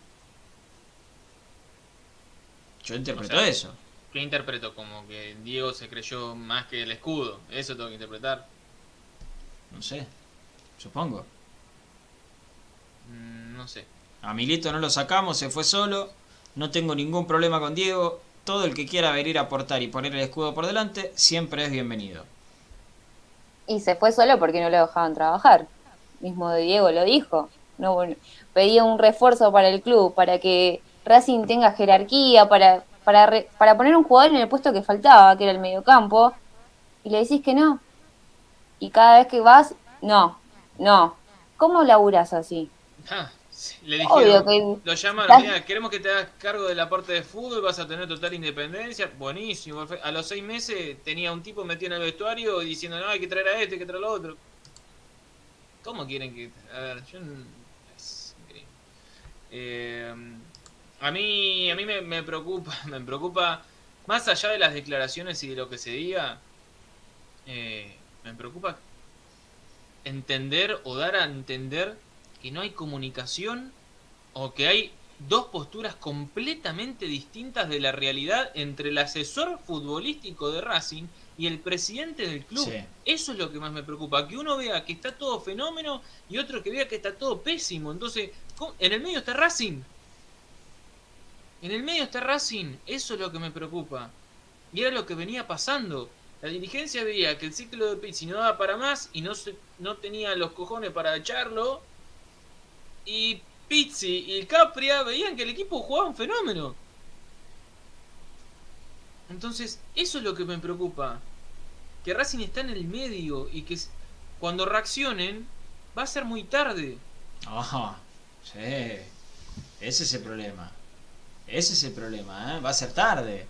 [SPEAKER 1] Yo interpreto eso.
[SPEAKER 2] ¿Qué interpreto? Como que Diego se creyó más que el escudo. ¿Eso tengo que interpretar?
[SPEAKER 1] No sé. Supongo.
[SPEAKER 2] Mm, no sé.
[SPEAKER 1] A Milito no lo sacamos, se fue solo. No tengo ningún problema con Diego. Todo el que quiera venir a aportar y poner el escudo por delante, siempre es bienvenido.
[SPEAKER 3] Y se fue solo porque no lo dejaban trabajar. Mismo Diego lo dijo. No, pedía un refuerzo para el club, para que Racing tenga jerarquía, para para, para poner un jugador en el puesto que faltaba, que era el mediocampo, y le decís que no. Y cada vez que vas, no, no. ¿Cómo laburas así?
[SPEAKER 2] Ah, le dijeron, lo llamaron, mira, queremos que te hagas cargo de la parte de fútbol, vas a tener total independencia, buenísimo. A los seis meses tenía un tipo metido en el vestuario diciendo, no, hay que traer a este, hay que traer a otro. ¿Cómo quieren que...? A ver, yo... Es increíble. Eh, a mí, a mí me, preocupa, me preocupa, más allá de las declaraciones y de lo que se diga, eh, me preocupa entender o dar a entender que no hay comunicación o que hay dos posturas completamente distintas de la realidad entre el asesor futbolístico de Racing y el presidente del club. Eso es lo que más me preocupa, que uno vea que está todo fenómeno y otro que vea que está todo pésimo. Entonces, en el medio está Racing. En el medio está Racing, eso es lo que me preocupa. Y era lo que venía pasando. La dirigencia veía que el ciclo de Pizzi no daba para más y no, se, no tenía los cojones para echarlo. Y Pizzi y Capria veían que el equipo jugaba un fenómeno. Entonces, eso es lo que me preocupa. Que Racing está en el medio y que cuando reaccionen va a ser muy tarde.
[SPEAKER 1] Ajá, sí. Ese es el problema. Ese es el problema, ¿eh? Va a ser tarde.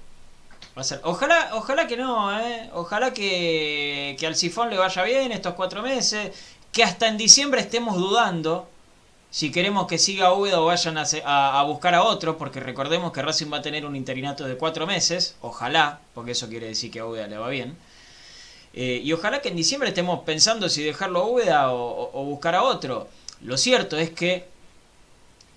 [SPEAKER 1] Va a ser... Ojalá, ojalá que no, ¿eh? Ojalá que, que al sifón le vaya bien estos cuatro meses. Que hasta en diciembre estemos dudando si queremos que siga Úbeda o vayan a, buscar a otro, porque recordemos que Racing va a tener un interinato de cuatro meses, ojalá, porque eso quiere decir que a Úbeda le va bien. Eh, y ojalá que en diciembre estemos pensando si dejarlo a Úbeda o buscar a otro. Lo cierto es que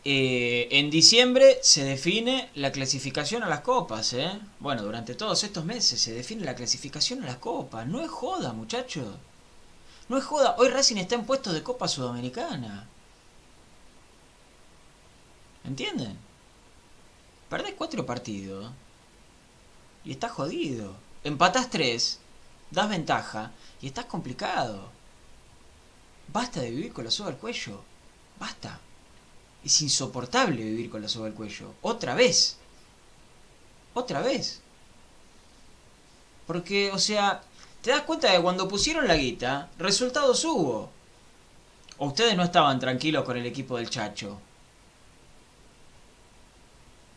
[SPEAKER 1] eh, en diciembre se define la clasificación a las copas, ¿eh? Bueno, durante todos estos meses se define la clasificación a las copas. No es joda, muchachos. No es joda. Hoy Racing está en puestos de Copa Sudamericana. ¿Entienden? Perdés cuatro partidos y estás jodido. Empatás tres, das ventaja y estás complicado. Basta de vivir con la soga al cuello. Basta. Es insoportable vivir con la soga al cuello. Otra vez. Otra vez. Porque, o sea, te das cuenta de que cuando pusieron la guita, resultados hubo. O ustedes no estaban tranquilos con el equipo del Chacho.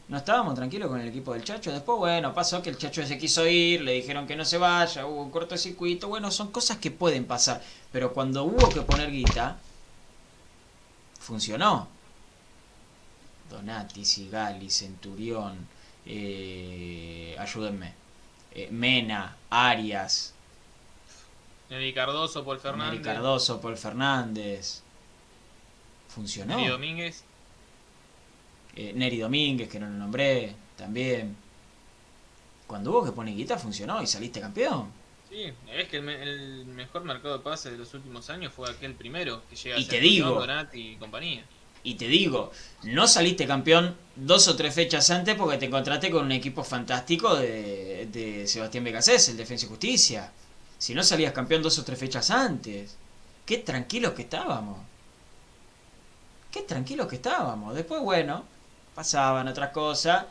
[SPEAKER 1] No estábamos tranquilos con el equipo del Chacho. Después, bueno, pasó que el Chacho se quiso ir, le dijeron que no se vaya, hubo un cortocircuito. Bueno, son cosas que pueden pasar. Pero cuando hubo que poner guita, funcionó. Donati, Sigali, Centurión, eh, ayúdenme, eh, Mena, Arias,
[SPEAKER 2] Neri Cardoso, Paul Fernández.
[SPEAKER 1] Neri Cardoso, Paul Fernández. Funcionó.
[SPEAKER 2] Neri Domínguez.
[SPEAKER 1] Eh, Neri Domínguez, que no lo nombré, también. Cuando hubo que poner guita funcionó y saliste campeón.
[SPEAKER 2] Sí, es que el, mejor mercado de pases de los últimos años fue aquel primero que llega
[SPEAKER 1] y te digo,
[SPEAKER 2] y compañía.
[SPEAKER 1] Y te digo, no saliste campeón dos o tres fechas antes porque te encontraste con un equipo fantástico de, de Sebastián Becasés, el Defensa y Justicia. Si no salías campeón dos o tres fechas antes. Qué tranquilos que estábamos. Qué tranquilos que estábamos. Después, bueno, pasaban otras cosas.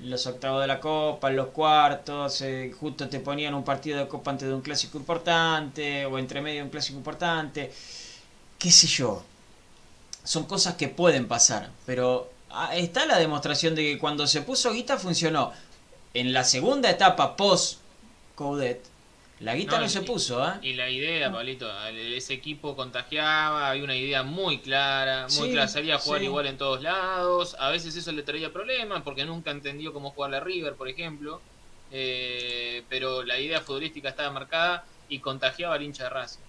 [SPEAKER 1] Los octavos de la Copa, los cuartos, eh, justo te ponían un partido de Copa antes de un clásico importante, o entre medio de un clásico importante. Qué sé yo. Son cosas que pueden pasar, pero ah, está la demostración de que cuando se puso guita funcionó. En la segunda etapa post Coudet, la guita no, se puso, ¿eh?
[SPEAKER 2] Y la idea, Pablito, ese equipo contagiaba, había una idea muy clara, muy clara, salía a jugar igual en todos lados, a veces eso le traía problemas porque nunca entendió cómo jugar la River, por ejemplo, eh, pero la idea futbolística estaba marcada y contagiaba al hincha de Racing.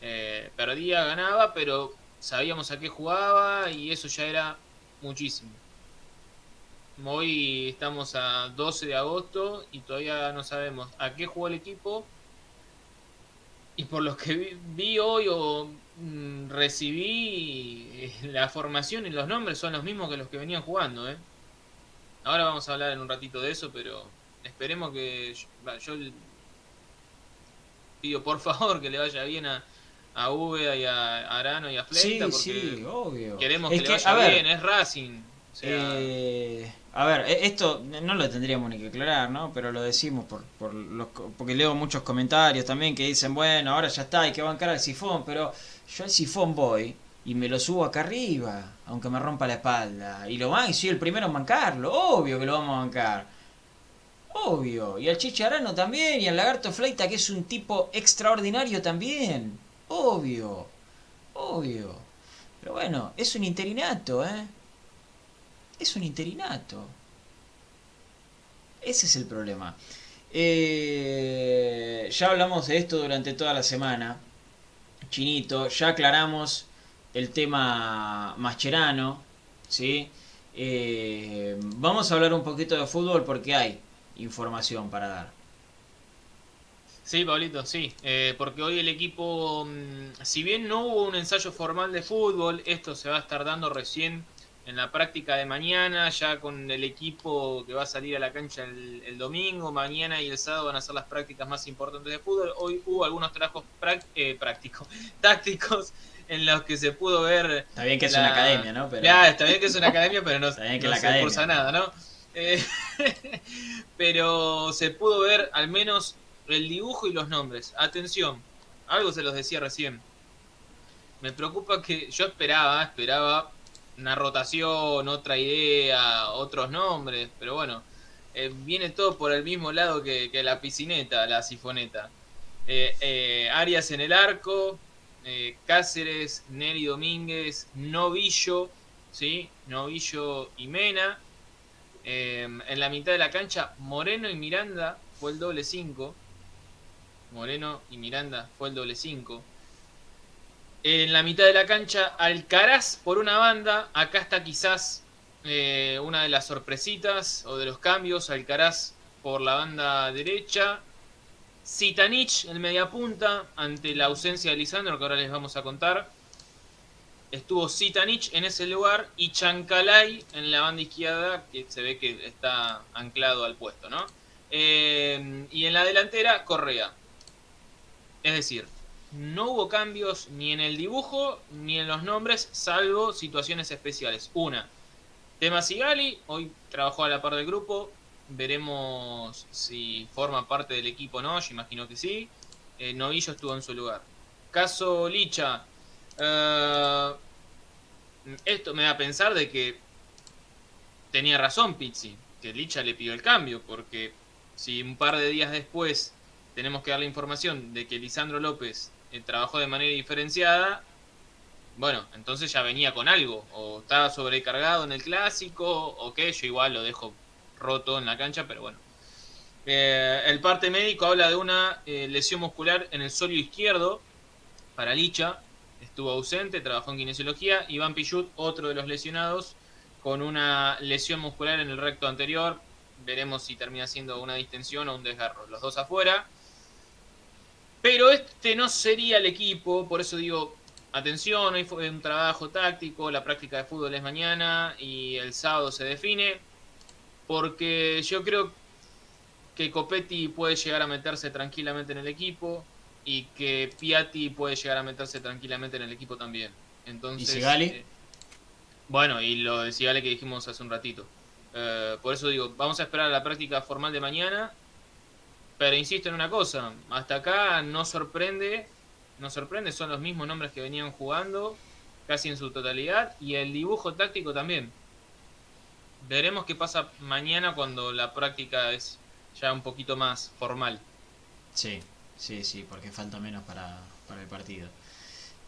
[SPEAKER 2] Eh, perdía, ganaba, pero sabíamos a qué jugaba y eso ya era muchísimo. Hoy estamos a 12 de agosto y todavía no sabemos a qué jugó el equipo y por lo que vi, hoy o mm, recibí, eh, la formación y los nombres son los mismos que los que venían jugando. ¿eh? Ahora vamos a hablar en un ratito de eso, pero esperemos que yo, pido por favor que le vaya bien a, a Úbeda y a Arano y a Fleita porque
[SPEAKER 1] obvio.
[SPEAKER 2] queremos que, le vaya bien, es Racing.
[SPEAKER 1] eh, a ver, e-, esto no lo tendríamos ni que aclarar, ¿no? Pero lo decimos por, por los, porque leo muchos comentarios también que dicen, bueno, ahora ya está, hay que bancar al sifón, pero yo al sifón voy y me lo subo acá arriba, aunque me rompa la espalda. Y lo van y soy el primero en bancarlo, obvio que lo vamos a bancar. Obvio. Y al Chicharano también, y al Lagarto Fleita, que es un tipo extraordinario también. Obvio. Obvio. Pero bueno, es un interinato, ¿eh? Es un interinato. Ese es el problema. Eh, ya hablamos de esto durante toda la semana. Chinito, ya aclaramos el tema Mascherano. ¿sí? Eh, vamos a hablar un poquito de fútbol porque hay información para dar.
[SPEAKER 2] Sí, Pablito, sí, eh, porque hoy el equipo, mm, si bien no hubo un ensayo formal de fútbol, esto se va a estar dando recién en la práctica de mañana, ya con el equipo que va a salir a la cancha el, domingo, mañana y el sábado van a ser las prácticas más importantes de fútbol. Hoy hubo algunos trabajos eh, prácticos, tácticos, en los que se pudo ver.
[SPEAKER 1] Está bien que es una academia, ¿no?
[SPEAKER 2] Pero... Ya, está bien que es una academia, pero no, está bien que no se cursa nada, ¿no? Eh, pero se pudo ver al menos el dibujo y los nombres. Atención, algo se los decía recién. Me preocupa que yo esperaba, esperaba una rotación, otra idea, otros nombres, pero bueno, eh, viene todo por el mismo lado que, la piscineta, la sifoneta. Eh, eh, Arias en el arco, Cáceres, Neri Domínguez, Novillo, ¿sí? Novillo y Mena. en la mitad de la cancha, Moreno y Miranda fue el doble 5. Moreno y Miranda fue el doble 5. En la mitad de la cancha, Alcaraz por una banda. Acá está quizás eh, una de las sorpresitas o de los cambios. Alcaraz por la banda derecha. Zitanich en media punta ante la ausencia de Lisandro, que ahora les vamos a contar. Estuvo Zitanich en ese lugar y Chancalay en la banda izquierda, que se ve que está anclado al puesto, ¿no? Eh, y en la delantera, Correa. Es decir, no hubo cambios ni en el dibujo ni en los nombres, salvo situaciones especiales. Una, tema Sigali, hoy trabajó a la par del grupo, veremos si forma parte del equipo o no, yo imagino que sí. Eh, Novillo estuvo en su lugar. Caso Licha, eh, esto me da a pensar de que tenía razón Pizzi, que Licha le pidió el cambio, porque si un par de días después tenemos que dar la información de que Lisandro López trabajó de manera diferenciada, bueno, entonces ya venía con algo, o estaba sobrecargado en el clásico, o que yo igual lo dejo roto en la cancha, pero bueno. Eh, el parte médico habla de una eh, lesión muscular en el solio izquierdo para Licha. Estuvo ausente, trabajó en kinesiología. Iván Pichut, otro de los lesionados, con una lesión muscular en el recto anterior. Veremos si termina siendo una distensión o un desgarro. Los dos afuera. Pero este no sería el equipo, por eso digo, atención, hoy fue un trabajo táctico, la práctica de fútbol es mañana y el sábado se define, porque yo creo que Copetti puede llegar a meterse tranquilamente en el equipo y que Piatti puede llegar a meterse tranquilamente en el equipo también. Entonces,
[SPEAKER 1] ¿Y Sigali?
[SPEAKER 2] eh, bueno, y lo de Sigali que dijimos hace un ratito. Eh, por eso digo, vamos a esperar a la práctica formal de mañana pero insisto en una cosa, hasta acá no sorprende, no sorprende, son los mismos nombres que venían jugando casi en su totalidad y el dibujo táctico también. Veremos qué pasa mañana cuando la práctica es ya un poquito más formal.
[SPEAKER 1] Sí, sí, sí, porque falta menos para, para el partido.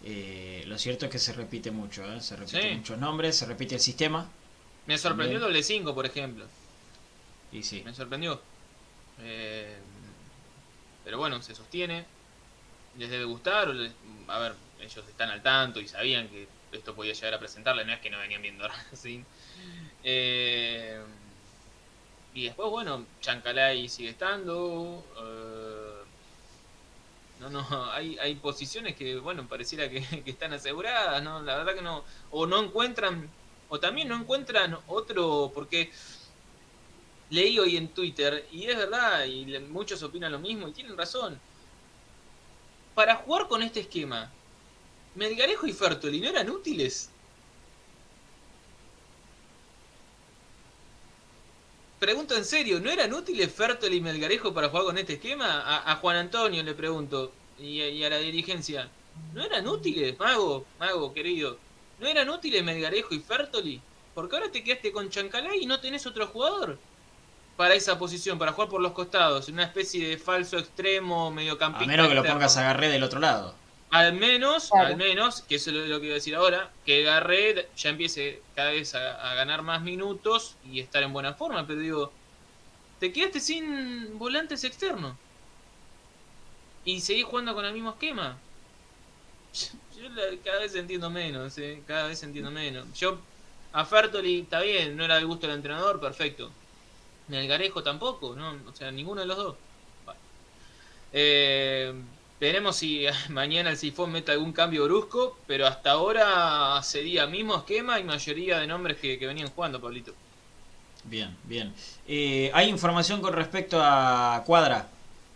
[SPEAKER 1] Eh, lo cierto es que se repite mucho, ¿eh? se repiten
[SPEAKER 2] Sí.
[SPEAKER 1] muchos nombres, se repite el sistema.
[SPEAKER 2] Me sorprendió el doble 5, por ejemplo.
[SPEAKER 1] Y sí,
[SPEAKER 2] Me sorprendió. Eh, pero bueno, se sostiene. Les debe gustar. a ver, ellos están al tanto y sabían que esto podía llegar a presentarle. No es que no venían viendo Racing. Eh, y después, bueno, Chancalay sigue estando. eh, no, no, hay, hay posiciones que, bueno, pareciera que, que están aseguradas, ¿no? La verdad que no. O no encuentran. O también no encuentran otro. Porque leí hoy en Twitter, y es verdad, y muchos opinan lo mismo, y tienen razón. Para jugar con este esquema, Melgarejo y Fertoli no eran útiles. Pregunto en serio, ¿no eran útiles Fertoli y Melgarejo para jugar con este esquema? A, Juan Antonio le pregunto, y a la dirigencia. ¿No eran útiles, Mago, Mago querido? ¿No eran útiles Melgarejo y Fertoli? Porque ahora te quedaste con Chancalay y no tenés otro jugador para esa posición, para jugar por los costados, una especie de falso extremo, mediocampista.
[SPEAKER 1] a menos que lo pongas a Garré del otro lado.
[SPEAKER 2] Al menos,
[SPEAKER 3] Claro.
[SPEAKER 2] al menos, que eso es lo que iba a decir ahora, que Garrett ya empiece cada vez a, a ganar más minutos y estar en buena forma, pero digo, te quedaste sin volantes externos. Y seguís jugando con el mismo esquema. Yo la- cada vez entiendo menos, eh, cada vez entiendo menos. Yo, a Fertoli está bien, no era del gusto del entrenador, perfecto. Ni el Garejo tampoco, ¿no? O sea, ninguno de los dos. Bueno. Eh, veremos si mañana el Sifón mete algún cambio brusco, pero hasta ahora sería mismo esquema y mayoría de nombres que, que venían jugando, Pablito.
[SPEAKER 1] Bien, bien. Eh, hay información con respecto a Cuadra.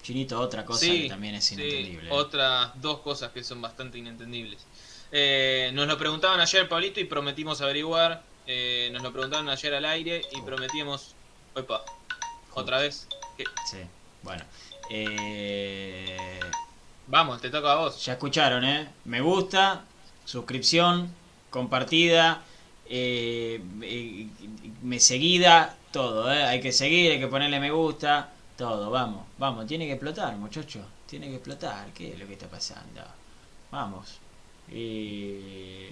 [SPEAKER 1] Chinito, otra cosa que también es
[SPEAKER 2] sí,
[SPEAKER 1] inentendible.
[SPEAKER 2] otras dos cosas que son bastante inentendibles. Eh, nos lo preguntaban ayer, Pablito, y prometimos averiguar. Eh, nos lo preguntaban ayer al aire y prometimos. Opa, otra vez. ¿Qué?
[SPEAKER 1] Sí, bueno. Eh,
[SPEAKER 2] Vamos, te toca a vos.
[SPEAKER 1] ya escucharon, ¿eh? Me gusta, suscripción, compartida, eh, eh, me seguida, todo, ¿eh? Hay que seguir, hay que ponerle me gusta, todo, vamos, vamos, tiene que explotar, muchachos, tiene que explotar, ¿qué es lo que está pasando? Vamos. Y...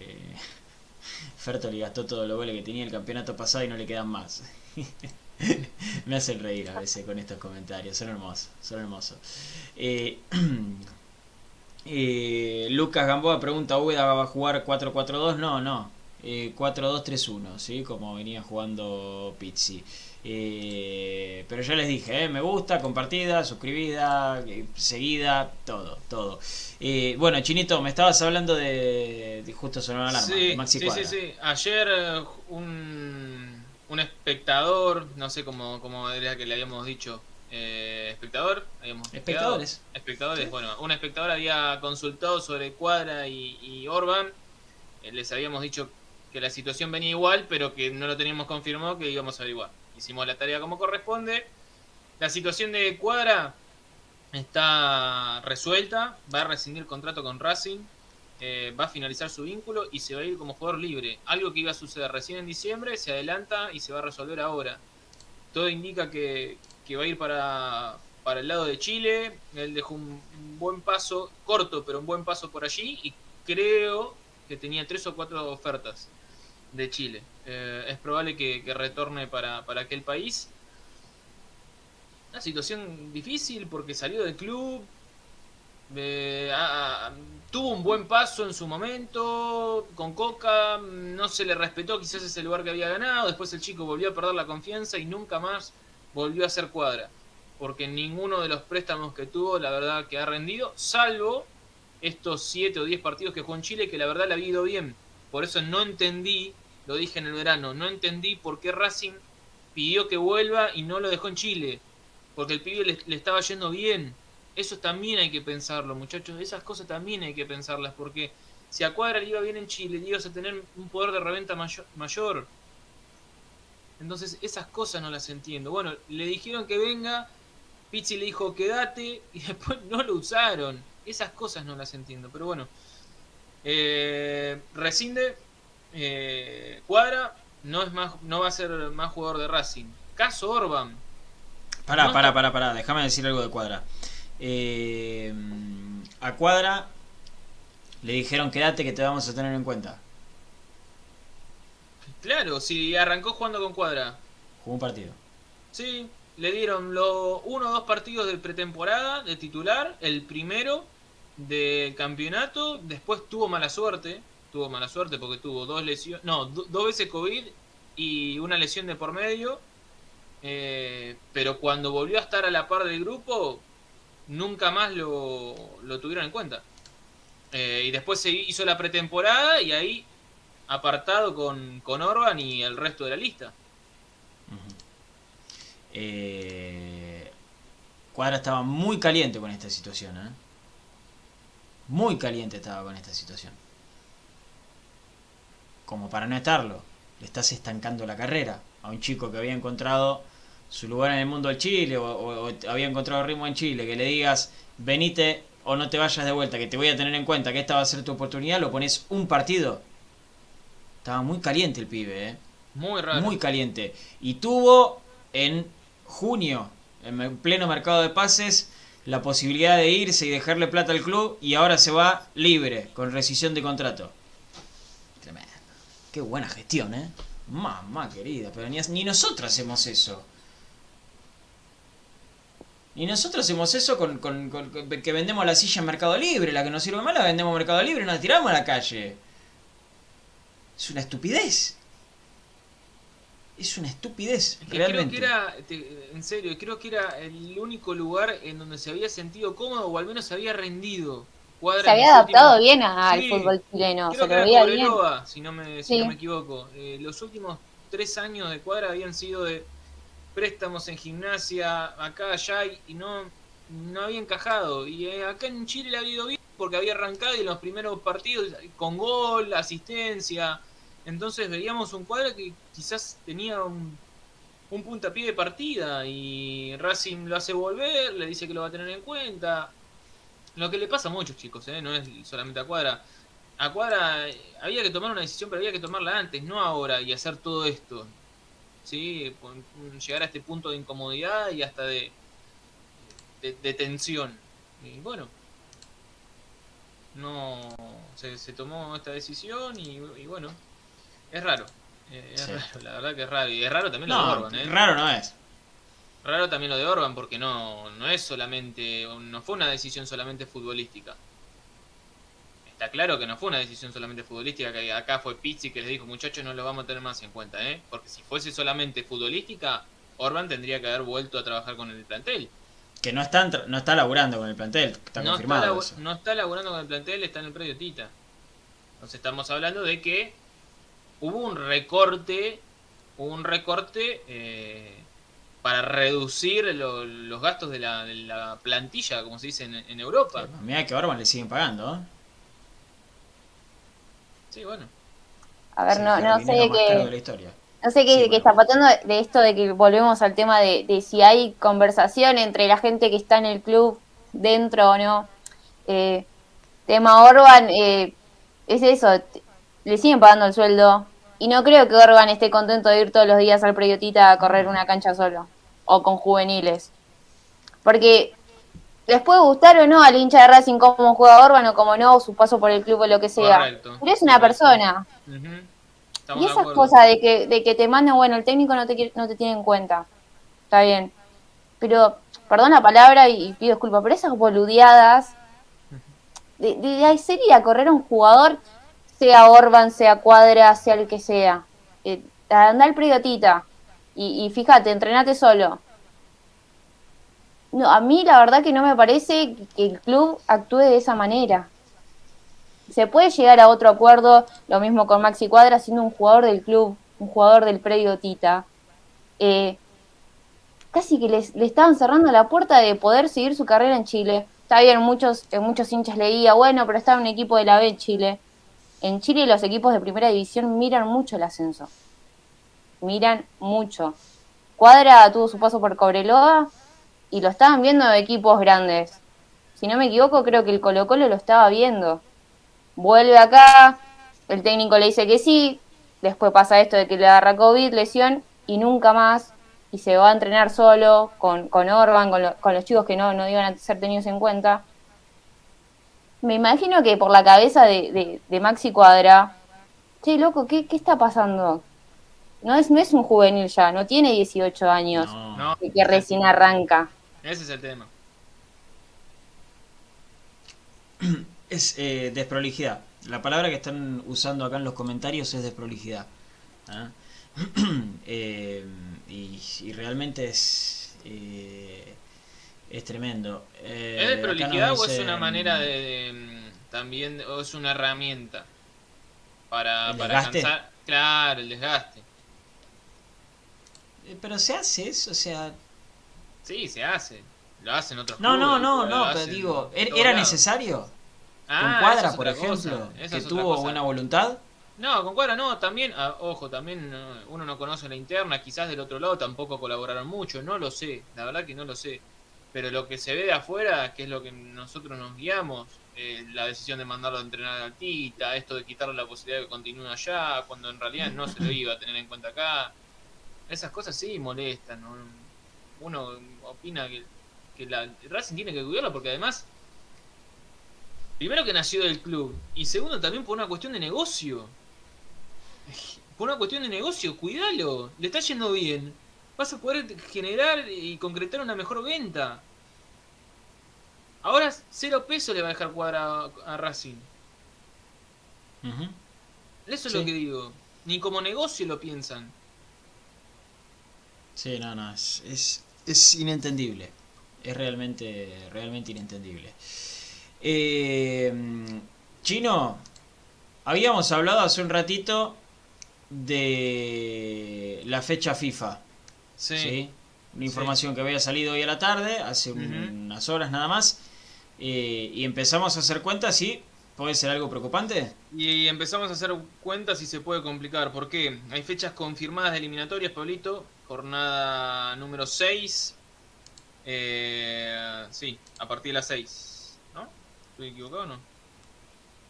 [SPEAKER 1] Fertoli gastó todos los goles que tenía el campeonato pasado y no le quedan más. Me hacen reír a veces con estos comentarios, son hermosos, son hermosos. Eh, eh, Lucas Gamboa pregunta, ¿Úbeda va a jugar 4-4-2? No, no, eh, 4-2-3-1, ¿sí? Como venía jugando Pizzi. Eh, pero ya les dije, eh, me gusta, compartida, suscribida, eh, seguida, todo, todo. Eh, bueno, Chinito, me estabas hablando de, de justo sonó la alarma,
[SPEAKER 2] Sí,
[SPEAKER 1] Maxi
[SPEAKER 2] sí, sí, sí. Ayer eh, un, un espectador, no sé cómo, cómo era que le habíamos dicho, eh, espectador, habíamos
[SPEAKER 1] Espectadores.
[SPEAKER 2] quedado. Espectadores,
[SPEAKER 1] Sí.
[SPEAKER 2] bueno, un espectador había consultado sobre Cuadra y, y Orban. Eh, les habíamos dicho que la situación venía igual, pero que no lo teníamos confirmado, que íbamos a averiguar. Hicimos la tarea como corresponde. La situación de Cuadra está resuelta, va a rescindir contrato con Racing, eh, va a finalizar su vínculo y se va a ir como jugador libre. Algo que iba a suceder recién en diciembre, se adelanta y se va a resolver ahora. Todo indica que, que va a ir para, para el lado de Chile. Él dejó un, buen paso, corto, pero un buen paso por allí y creo que tenía tres o cuatro ofertas de Chile. Eh, es probable que, que retorne para, para aquel país. una situación difícil porque salió del club, tuvo un buen paso en su momento con Coca, no se le respetó quizás ese lugar que había ganado, después el chico volvió a perder la confianza y nunca más volvió a ser cuadra, porque ninguno de los préstamos que tuvo la verdad que ha rendido, salvo estos 7 o 10 partidos que jugó en Chile que la verdad le ha ido bien, por eso no entendí, lo dije en el verano, no entendí por qué Racing pidió que vuelva y no lo dejó en Chile, porque el pibe le, le estaba yendo bien eso también hay que pensarlo, muchachos. Esas cosas también hay que pensarlas, porque si a Cuadra le iba bien en Chile, le ibas a tener un poder de reventa mayor, Entonces, esas cosas no las entiendo. Bueno, le dijeron que venga, Pizzi le dijo quédate, y después no lo usaron. Esas cosas no las entiendo. Pero bueno, eh, rescinde, eh, Cuadra no, es más, no va a ser más jugador de Racing. Caso Orban.
[SPEAKER 1] Pará, pará, pará, pará, déjame decir algo de Cuadra. Eh, a Cuadra le dijeron quédate que te vamos a tener en cuenta.
[SPEAKER 2] Claro, si arrancó jugando con Cuadra.
[SPEAKER 1] Jugó un partido.
[SPEAKER 2] Sí, le dieron los uno o dos partidos de pretemporada de titular, el primero del campeonato, después tuvo mala suerte, tuvo mala suerte porque tuvo dos lesiones, no, dos veces COVID y una lesión de por medio, eh, pero cuando volvió a estar a la par del grupo, nunca más lo, tuvieron en cuenta. Eh, y después se hizo la pretemporada y ahí apartado con, con Orban y el resto de la lista.
[SPEAKER 1] Eh, Cuadra estaba muy caliente con esta situación. ¿eh? Muy caliente estaba con esta situación. Como para no estarlo. Le estás estancando la carrera a un chico que había encontrado su lugar en el mundo del Chile o, había encontrado ritmo en Chile, que le digas, venite o no te vayas de vuelta, que te voy a tener en cuenta que esta va a ser tu oportunidad, lo pones un partido. Estaba muy caliente el pibe, ¿eh?
[SPEAKER 2] Muy raro.
[SPEAKER 1] Muy caliente. Y tuvo en junio, en pleno mercado de pases, la posibilidad de irse y dejarle plata al club y ahora se va libre, con rescisión de contrato. Tremendo. Qué buena gestión, ¿eh? Mamá querida, pero ni, ni nosotros hacemos eso. Y nosotros hacemos eso con, que vendemos la silla en Mercado Libre, la que nos sirve más la vendemos en Mercado Libre y nos la tiramos a la calle. Es una estupidez. Es una estupidez. realmente.
[SPEAKER 2] Creo que era, en serio, creo que era el único lugar en donde se había sentido cómodo o al menos se había rendido.
[SPEAKER 3] se había adaptado bien al fútbol chileno. se lo veía bien.
[SPEAKER 2] Si no me, si no me equivoco. Eh, los últimos tres años de cuadra habían sido de préstamos en gimnasia, acá, allá, y no, no había encajado. Y eh, acá en Chile le ha ido bien porque había arrancado y en los primeros partidos con gol, asistencia. Entonces veíamos un cuadro que quizás tenía un, un puntapié de partida y Racing lo hace volver, le dice que lo va a tener en cuenta. Lo que le pasa a muchos chicos, ¿eh? no es solamente a Cuadra. A Cuadra eh, había que tomar una decisión, pero había que tomarla antes, no ahora, y hacer todo esto. ¿Sí? llegar a este punto de incomodidad y hasta de, de, tensión. Y bueno, no se, tomó esta decisión y, bueno, es raro. Eh, es raro, la verdad que es raro. Y es raro también lo de Orban, ¿eh?
[SPEAKER 1] Raro no es.
[SPEAKER 2] Raro también lo de Orban porque no, no es solamente, no fue una decisión solamente futbolística está claro que no fue una decisión solamente futbolística, que acá fue Pizzi que les dijo, muchachos, no lo vamos a tener más en cuenta, ¿eh? Porque si fuese solamente futbolística, Orban tendría que haber vuelto a trabajar con el plantel.
[SPEAKER 1] Que no está, no está laburando con el plantel, está no confirmado.
[SPEAKER 2] Está No está laburando con el plantel, está en el predio Tita. Entonces estamos hablando de que hubo un recorte, un recorte eh, para reducir los gastos de la, plantilla, como se dice en, Europa.
[SPEAKER 1] mira que Orban le siguen pagando, ¿eh?
[SPEAKER 2] Sí, bueno.
[SPEAKER 3] A ver, no, no sé qué... No sé qué, está pasando de esto de que volvemos al tema de, si hay conversación entre la gente que está en el club dentro o no. Eh, tema Orban, eh, es eso, le siguen pagando el sueldo. Y no creo que Orban esté contento de ir todos los días al Preyotita a correr una cancha solo. O con juveniles. Porque les puede gustar o no al hincha de Racing cómo juega Orban o como no, su paso por el club o lo que sea. Pero es una persona. Y esas cosas de que, de que te mandan, bueno, el técnico no te, no te tiene en cuenta. Está bien. pero, perdón la palabra y, pido disculpas, pero esas boludeadas de, de, sería correr a un jugador, sea Orban, sea Cuadra, sea el que sea. Eh, anda el periodita y, y fíjate, entrenate solo. No, a mí la verdad que no me parece que el club actúe de esa manera. Se puede llegar a otro acuerdo, lo mismo con Maxi Cuadra, siendo un jugador del club, un jugador del predio Tita. Eh, casi que les, le estaban cerrando la puerta de poder seguir su carrera en Chile. Está bien, muchos, eh, muchos hinchas leía, bueno, pero estaba un equipo de la B en Chile. En Chile los equipos de primera división miran mucho el ascenso. Miran mucho. Cuadra tuvo su paso por Cobreloa y lo estaban viendo equipos grandes. Si no me equivoco, creo que el Colo Colo lo estaba viendo. Vuelve acá, el técnico le dice que sí, después pasa esto de que le agarra COVID, lesión, y nunca más, y se va a entrenar solo, con, con Orban, con, los chicos que no, no iban a ser tenidos en cuenta. Me imagino que por la cabeza de, de, Maxi Cuadra, che, loco, ¿qué, ¿qué está pasando? No es, no es un juvenil ya, no tiene 18 años, que recién arranca.
[SPEAKER 2] Ese es el tema.
[SPEAKER 1] Es eh, desprolijidad. La palabra que están usando acá en los comentarios es desprolijidad. ¿ah? Eh, y, realmente es eh, es tremendo.
[SPEAKER 2] ¿Es desprolijidad o es una manera de, mm, también o es una herramienta para, para alcanzar claro el desgaste?
[SPEAKER 1] Pero se hace eso, o sea,
[SPEAKER 2] Sí, se hace. Lo hacen otros
[SPEAKER 1] No, no, no, no, pero digo, ¿era necesario? Ah, con Cuadra, por ejemplo, que tuvo buena voluntad.
[SPEAKER 2] No, con Cuadra no, también, ah, ojo, también uno no conoce la interna, quizás del otro lado tampoco colaboraron mucho, no lo sé, la verdad que no lo sé. Pero lo que se ve de afuera, que es lo que nosotros nos guiamos, eh, la decisión de mandarlo a entrenar a Tita, esto de quitarle la posibilidad de que continúe allá, cuando en realidad no se lo iba a tener en cuenta acá. Esas cosas sí molestan, ¿no? uno opina que, que la Racing tiene que cuidarlo porque además, primero que nació del club y segundo también por una cuestión de negocio. Por una cuestión de negocio, cuídalo, le está yendo bien. Vas a poder generar y concretar una mejor venta. Ahora cero pesos le va a dejar cuadra a, Racing. Eso es lo que digo. Ni como negocio lo piensan.
[SPEAKER 1] Sí, no, no, es, es inentendible. Es realmente, realmente inentendible. Eh, Chino, habíamos hablado hace un ratito de la fecha FIFA. Sí. Una información que había salido hoy a la tarde, hace unas horas nada más. Eh, y empezamos a hacer cuentas y puede ser algo preocupante.
[SPEAKER 2] Y empezamos a hacer cuentas y se puede complicar. ¿Por qué? Hay fechas confirmadas de eliminatorias, Pablito jornada número 6. Eh, sí, a partir de las 6. ¿No? ¿Estoy equivocado o no?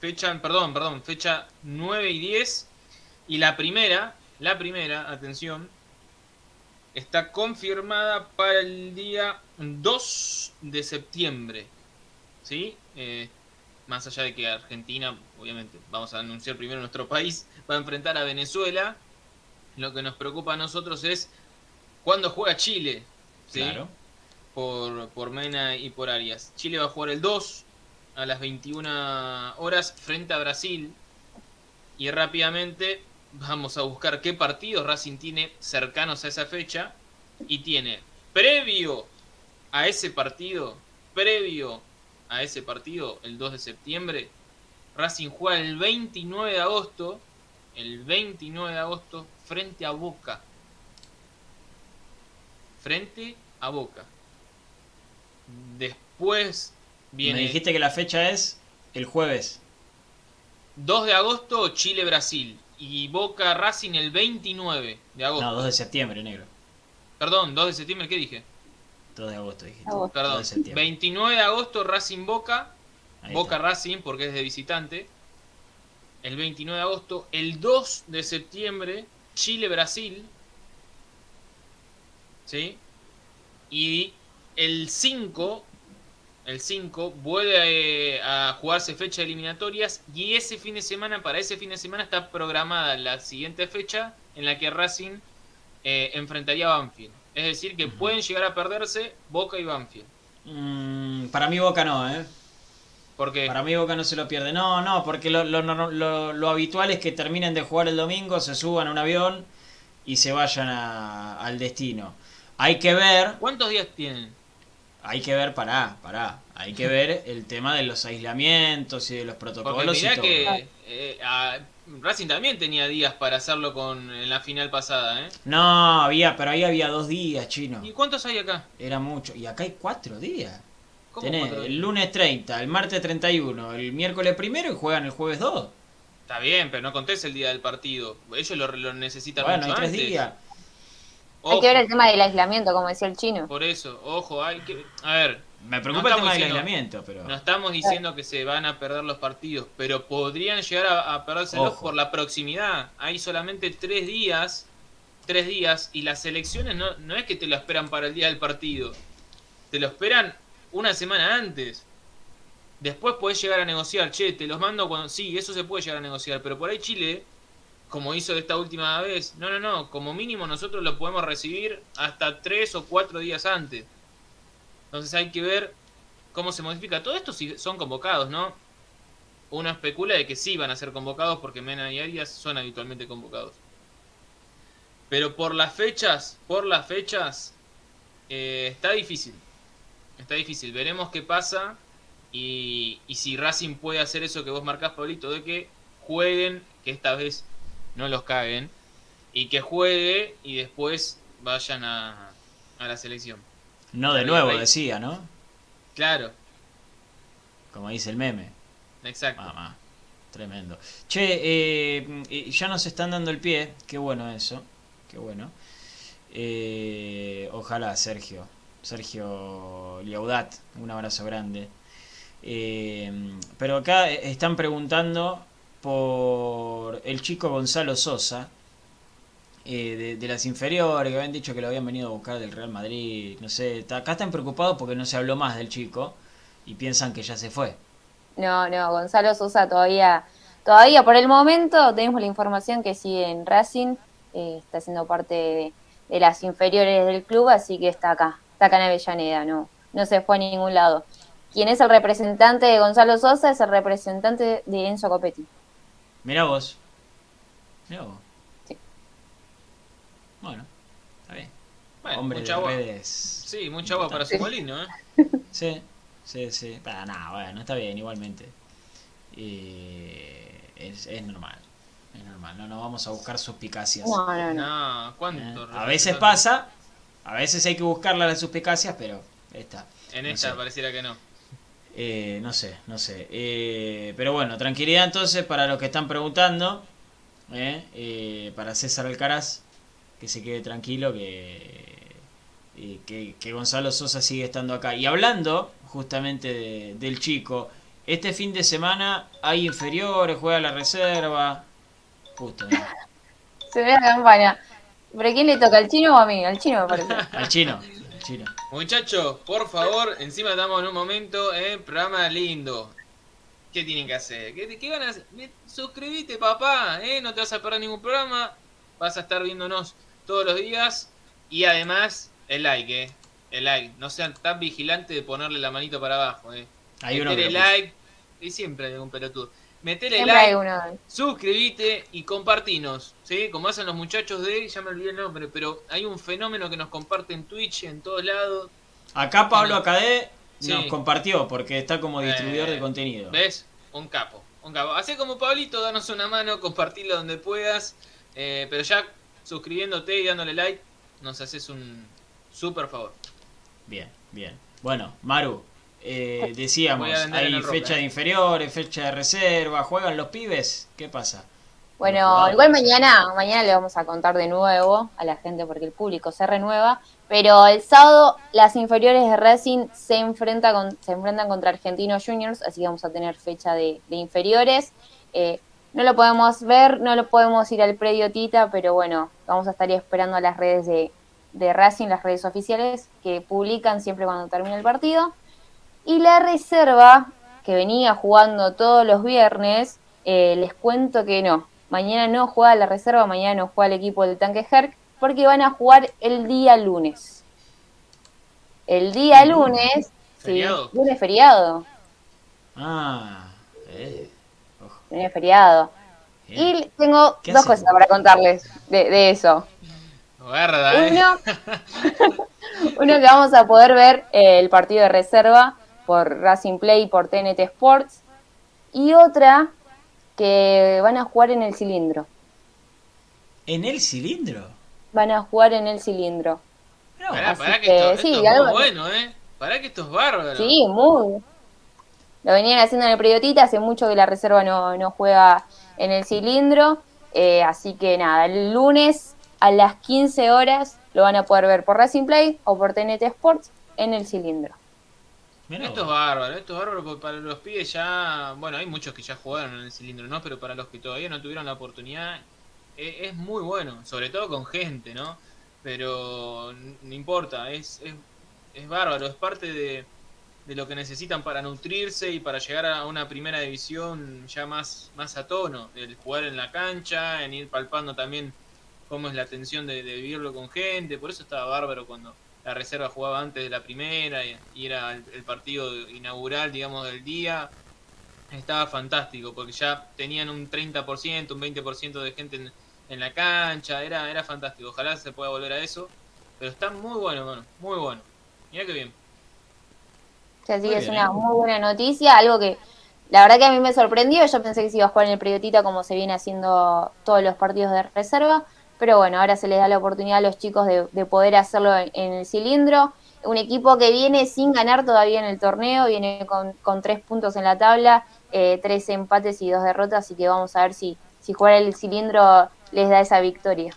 [SPEAKER 2] Fecha, perdón, perdón, fecha 9 y 10. Y la primera, la primera, atención, está confirmada para el día 2 de septiembre. ¿Sí? Eh, más allá de que Argentina, obviamente, vamos a anunciar primero nuestro país, va a enfrentar a Venezuela. Lo que nos preocupa a nosotros es cuando juega Chile? Claro. Por, por Mena y por Arias. Chile va a jugar el 2 a las 21 horas frente a Brasil. Y rápidamente vamos a buscar qué partidos Racing tiene cercanos a esa fecha. Y tiene previo a ese partido, previo a ese partido, el 2 de septiembre, Racing juega el 29 de agosto, el 29 de agosto, frente a Boca frente a Boca. Después viene...
[SPEAKER 1] Me dijiste que la fecha es el jueves.
[SPEAKER 2] 2 de agosto, Chile-Brasil. Y Boca Racing el 29 de agosto.
[SPEAKER 1] No, 2 de septiembre, negro.
[SPEAKER 2] Perdón, 2 de septiembre, ¿qué dije?
[SPEAKER 1] 2 de agosto dijiste.
[SPEAKER 2] Perdón, 29 de agosto Racing Boca. Boca Racing porque es de visitante. El 29 de agosto. El 2 de septiembre Chile-Brasil. ¿Sí? Y el 5, el 5 vuelve a, jugarse fecha de eliminatorias y ese fin de semana, para ese fin de semana está programada la siguiente fecha en la que Racing eh, enfrentaría a Banfield. Es decir, que pueden llegar a perderse Boca y Banfield.
[SPEAKER 1] Mm, para mí Boca no, ¿eh?
[SPEAKER 2] Porque
[SPEAKER 1] Para mí Boca no se lo pierde. No, no, porque lo, lo, lo- lo- lo habitual es que terminen de jugar el domingo, se suban a un avión y se vayan a- al destino. Hay que ver,
[SPEAKER 2] ¿cuántos días tienen?
[SPEAKER 1] hay que ver, pará, pará. Hay que ver el tema de los aislamientos y de los
[SPEAKER 2] Porque
[SPEAKER 1] protocolos y todo.
[SPEAKER 2] que eh, a- Racing también tenía días para hacerlo con en la final pasada, ¿eh?
[SPEAKER 1] No, había, pero ahí había dos días, chino.
[SPEAKER 2] ¿Y cuántos hay acá?
[SPEAKER 1] Era mucho. Y acá hay cuatro días.
[SPEAKER 2] ¿Cómo
[SPEAKER 1] Tenés
[SPEAKER 2] cuatro
[SPEAKER 1] el lunes 30, el martes 31, el miércoles primero y juegan el jueves 2.
[SPEAKER 2] Está bien, pero no contés el día del partido. Ellos lo, lo necesitan
[SPEAKER 1] Bueno, hay
[SPEAKER 2] mucho
[SPEAKER 1] tres
[SPEAKER 2] antes.
[SPEAKER 1] días.
[SPEAKER 3] Hay que ver el tema del aislamiento, como decía el chino.
[SPEAKER 2] Por eso, ojo, hay que... A ver,
[SPEAKER 1] Me preocupa
[SPEAKER 2] No
[SPEAKER 1] el tema del
[SPEAKER 2] diciendo-
[SPEAKER 1] aislamiento, pero...
[SPEAKER 2] no estamos diciendo que se van a perder los partidos, pero podrían llegar a, a perdérselos
[SPEAKER 1] Ojo.
[SPEAKER 2] por la proximidad. Hay solamente tres días, tres días, y las elecciones no, no es que te lo esperan para el día del partido, te lo esperan una semana antes. Después podés llegar a negociar, che, te los mando cuando... Sí, eso se puede llegar a negociar, pero por ahí Chile, como hizo esta última vez, no, no, no, como mínimo nosotros lo podemos recibir hasta tres o cuatro días antes. Entonces hay que ver cómo se modifica. Todo esto si son convocados, ¿no? Uno especula de que sí van a ser convocados porque Mena y Arias son habitualmente convocados. Pero por las fechas, por las fechas, eh, está difícil. Está difícil. Veremos qué pasa y, y si Racing puede hacer eso que vos marcás, Pablito, de que jueguen, que esta vez no los caguen, y que juegue y después vayan a, a la selección.
[SPEAKER 1] No de nuevo, decía, ¿no?
[SPEAKER 2] Claro,
[SPEAKER 1] Como dice el meme.
[SPEAKER 2] exacto.
[SPEAKER 1] Mamá, tremendo. Che, eh, ya nos están dando el pie. Qué bueno eso. Qué bueno. Eh, ojalá, Sergio. Sergio Liaudat. Un abrazo grande. Eh, pero acá están preguntando por el chico Gonzalo Sosa. eh, de, las inferiores, que habían dicho que lo habían venido a buscar del Real Madrid. No sé, ta- acá están preocupados porque no se habló más del chico y piensan que ya se fue.
[SPEAKER 3] No, no, Gonzalo Sosa todavía, todavía por el momento tenemos la información que sigue en Racing, eh, está siendo parte de, de las inferiores del club, así que está acá, está acá en Avellaneda, no, no se fue a ningún lado. Quien es el representante de Gonzalo Sosa es el representante de Enzo Copetti.
[SPEAKER 1] Mirá vos. Mirá vos.
[SPEAKER 3] Sí.
[SPEAKER 1] Bueno, está bien.
[SPEAKER 2] Bueno,
[SPEAKER 1] Hombre
[SPEAKER 2] mucha
[SPEAKER 1] de
[SPEAKER 2] agua.
[SPEAKER 1] redes.
[SPEAKER 2] Sí, mucha agua para su
[SPEAKER 3] Sí.
[SPEAKER 2] molino, ¿eh?
[SPEAKER 1] Sí, sí, sí. Para nada, bueno, está bien, igualmente. Eh, es, es normal. Es normal. No nos vamos a buscar suspicacias.
[SPEAKER 3] No, no, no.
[SPEAKER 2] No,
[SPEAKER 1] ¿eh? A veces pasa, a veces hay que buscarla las suspicacias, pero está.
[SPEAKER 2] En
[SPEAKER 1] no
[SPEAKER 2] esta
[SPEAKER 1] sé.
[SPEAKER 2] pareciera que no.
[SPEAKER 1] Eh, no sé, no sé. Eh, pero bueno, tranquilidad entonces para los que están preguntando. ¿eh? Eh, para César Alcaraz, que se quede tranquilo, que, eh, que, que Gonzalo Sosa sigue estando acá. Y hablando justamente de- del chico, este fin de semana hay inferiores, juega la reserva. ¿no?
[SPEAKER 3] Se ve la campana. ¿Pero quién le toca, al chino o a mí? Al chino me parece.
[SPEAKER 1] al chino.
[SPEAKER 2] Muchachos, por favor, encima estamos en un momento, eh, programa lindo. ¿Qué tienen que hacer? ¿Qué, qué van a hacer? Suscribite, papá, eh, no te vas a perder ningún programa. Vas a estar viéndonos todos los días. Y además, el like, eh. El like. No sean tan vigilantes de ponerle la manito para abajo, eh.
[SPEAKER 1] Hay uno puso.
[SPEAKER 2] like. Y siempre hay algún pelotudo. Metele
[SPEAKER 3] Siempre
[SPEAKER 2] like,
[SPEAKER 3] uno.
[SPEAKER 2] suscribite y compartinos, ¿sí? Como hacen los muchachos de, ya me olvidé el nombre, pero hay un fenómeno que nos comparte en Twitch, en todos lados.
[SPEAKER 1] Acá Pablo Acadé
[SPEAKER 2] Sí.
[SPEAKER 1] nos compartió porque está como distribuidor
[SPEAKER 2] Eh,
[SPEAKER 1] de contenido.
[SPEAKER 2] ¿Ves? Un capo, un capo. Hacé como Pablito, danos una mano, compartirlo donde puedas, eh, pero ya suscribiéndote y dándole like, nos haces un súper favor.
[SPEAKER 1] Bien, bien. Bueno, Maru, eh, decíamos, hay fecha
[SPEAKER 2] eh.
[SPEAKER 1] de inferiores, fecha de reserva, ¿juegan los pibes? ¿Qué pasa?
[SPEAKER 3] Bueno, igual mañana, mañana le vamos a contar de nuevo a la gente porque el público se renueva. Pero el sábado las inferiores de Racing se, enfrenta con, se enfrentan contra Argentinos Juniors, así que vamos a tener fecha de, de inferiores. Eh, no lo podemos ver, no lo podemos ir al predio Tita, pero bueno, vamos a estar esperando a las redes de, de Racing, las redes oficiales, que publican siempre cuando termina el partido. Y la reserva, que venía jugando todos los viernes, eh, les cuento que no. Mañana no juega la reserva, mañana no juega el equipo del tanque Herc, porque van a jugar el día lunes. El día lunes, sí, lunes feriado.
[SPEAKER 1] Ah, eh.
[SPEAKER 3] Lunes feriado. Y tengo dos cosas para contarles de, eso.
[SPEAKER 2] ¿eh?
[SPEAKER 3] Uno, uno que vamos a poder ver eh, el partido de reserva por Racing Play y por TNT Sports. Y otra que van a jugar en el cilindro.
[SPEAKER 1] ¿En el cilindro?
[SPEAKER 3] Van a jugar en el cilindro.
[SPEAKER 2] No, para, que, esto, sí, es muy bueno, ¿eh? Para que esto es bárbaro.
[SPEAKER 3] Sí, muy. Lo venían haciendo en el Periodita, hace mucho que la reserva no, no juega en el cilindro. Eh, así que nada, el lunes a las 15 horas lo van a poder ver por Racing Play o por TNT Sports en el cilindro.
[SPEAKER 2] Esto es bárbaro, esto es bárbaro porque para los pibes ya, bueno, hay muchos que ya jugaron en el cilindro, ¿no? Pero para los que todavía no tuvieron la oportunidad, e, es, muy bueno, sobre todo con gente, ¿no? Pero no importa, es, es, es bárbaro, es parte de, de, lo que necesitan para nutrirse y para llegar a una primera división ya más, más a tono, el jugar en la cancha, en ir palpando también cómo es la tensión de, de vivirlo con gente, por eso estaba bárbaro cuando la reserva jugaba antes de la primera y, era el, partido inaugural, digamos, del día. Estaba fantástico porque ya tenían un 30%, un 20% de gente en, la cancha, era, era fantástico. Ojalá se pueda volver a eso, pero está muy bueno, bueno, muy bueno. Mira qué bien.
[SPEAKER 3] así que es una muy buena noticia, algo que la verdad que a mí me sorprendió. Yo pensé que se iba a jugar en el periodita como se viene haciendo todos los partidos de reserva. Pero bueno, ahora se les da la oportunidad a los chicos de, poder hacerlo en, el cilindro. Un equipo que viene sin ganar todavía en el torneo, viene con, tres puntos en la tabla, eh, tres empates y dos derrotas, así que vamos a ver si, si jugar el cilindro les da esa victoria.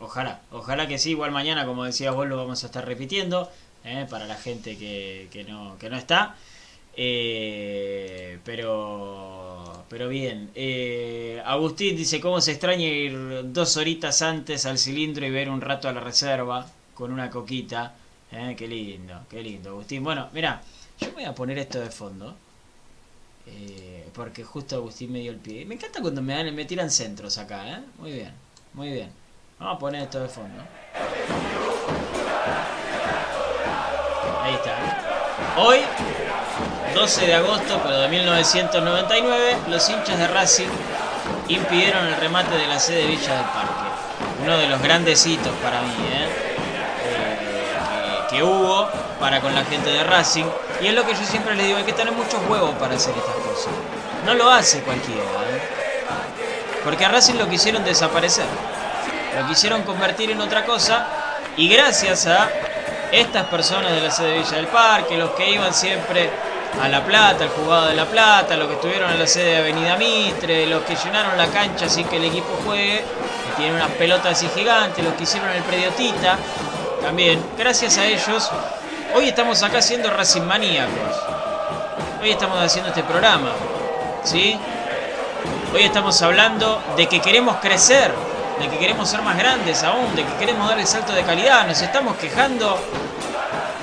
[SPEAKER 1] Ojalá, ojalá que sí, igual mañana, como decías vos, lo vamos a estar repitiendo, eh, para la gente que, que, no, que no está. Eh, pero, pero bien. Eh, Agustín dice, ¿cómo se extraña ir dos horitas antes al cilindro y ver un rato a la reserva con una coquita? Eh, qué lindo, qué lindo, Agustín. Bueno, mira, yo voy a poner esto de fondo. Eh, porque justo Agustín me dio el pie. Me encanta cuando me, dan, me tiran centros acá, ¿eh? Muy bien, muy bien. Vamos a poner esto de fondo. Ahí está. Hoy 12 de agosto pero de 1999, los hinchas de Racing impidieron el remate de la sede Villa del Parque. Uno de los grandes hitos para mí, ¿eh? Eh, que, hubo para con la gente de Racing. Y es lo que yo siempre les digo, hay que tener muchos huevos para hacer estas cosas. No lo hace cualquiera. ¿eh? Porque a Racing lo quisieron desaparecer. Lo quisieron convertir en otra cosa. Y gracias a estas personas de la sede Villa del Parque, los que iban siempre a La Plata, el jugado de La Plata, los que estuvieron en la sede de Avenida Mitre, los que llenaron la cancha sin que el equipo juegue, tienen unas pelotas así gigantes, los que hicieron el predio Tita, también, gracias a ellos, hoy estamos acá siendo Racing Maníacos. Hoy estamos haciendo este programa, ¿sí? Hoy estamos hablando de que queremos crecer, de que queremos ser más grandes aún, de que queremos dar el salto de calidad. Nos estamos quejando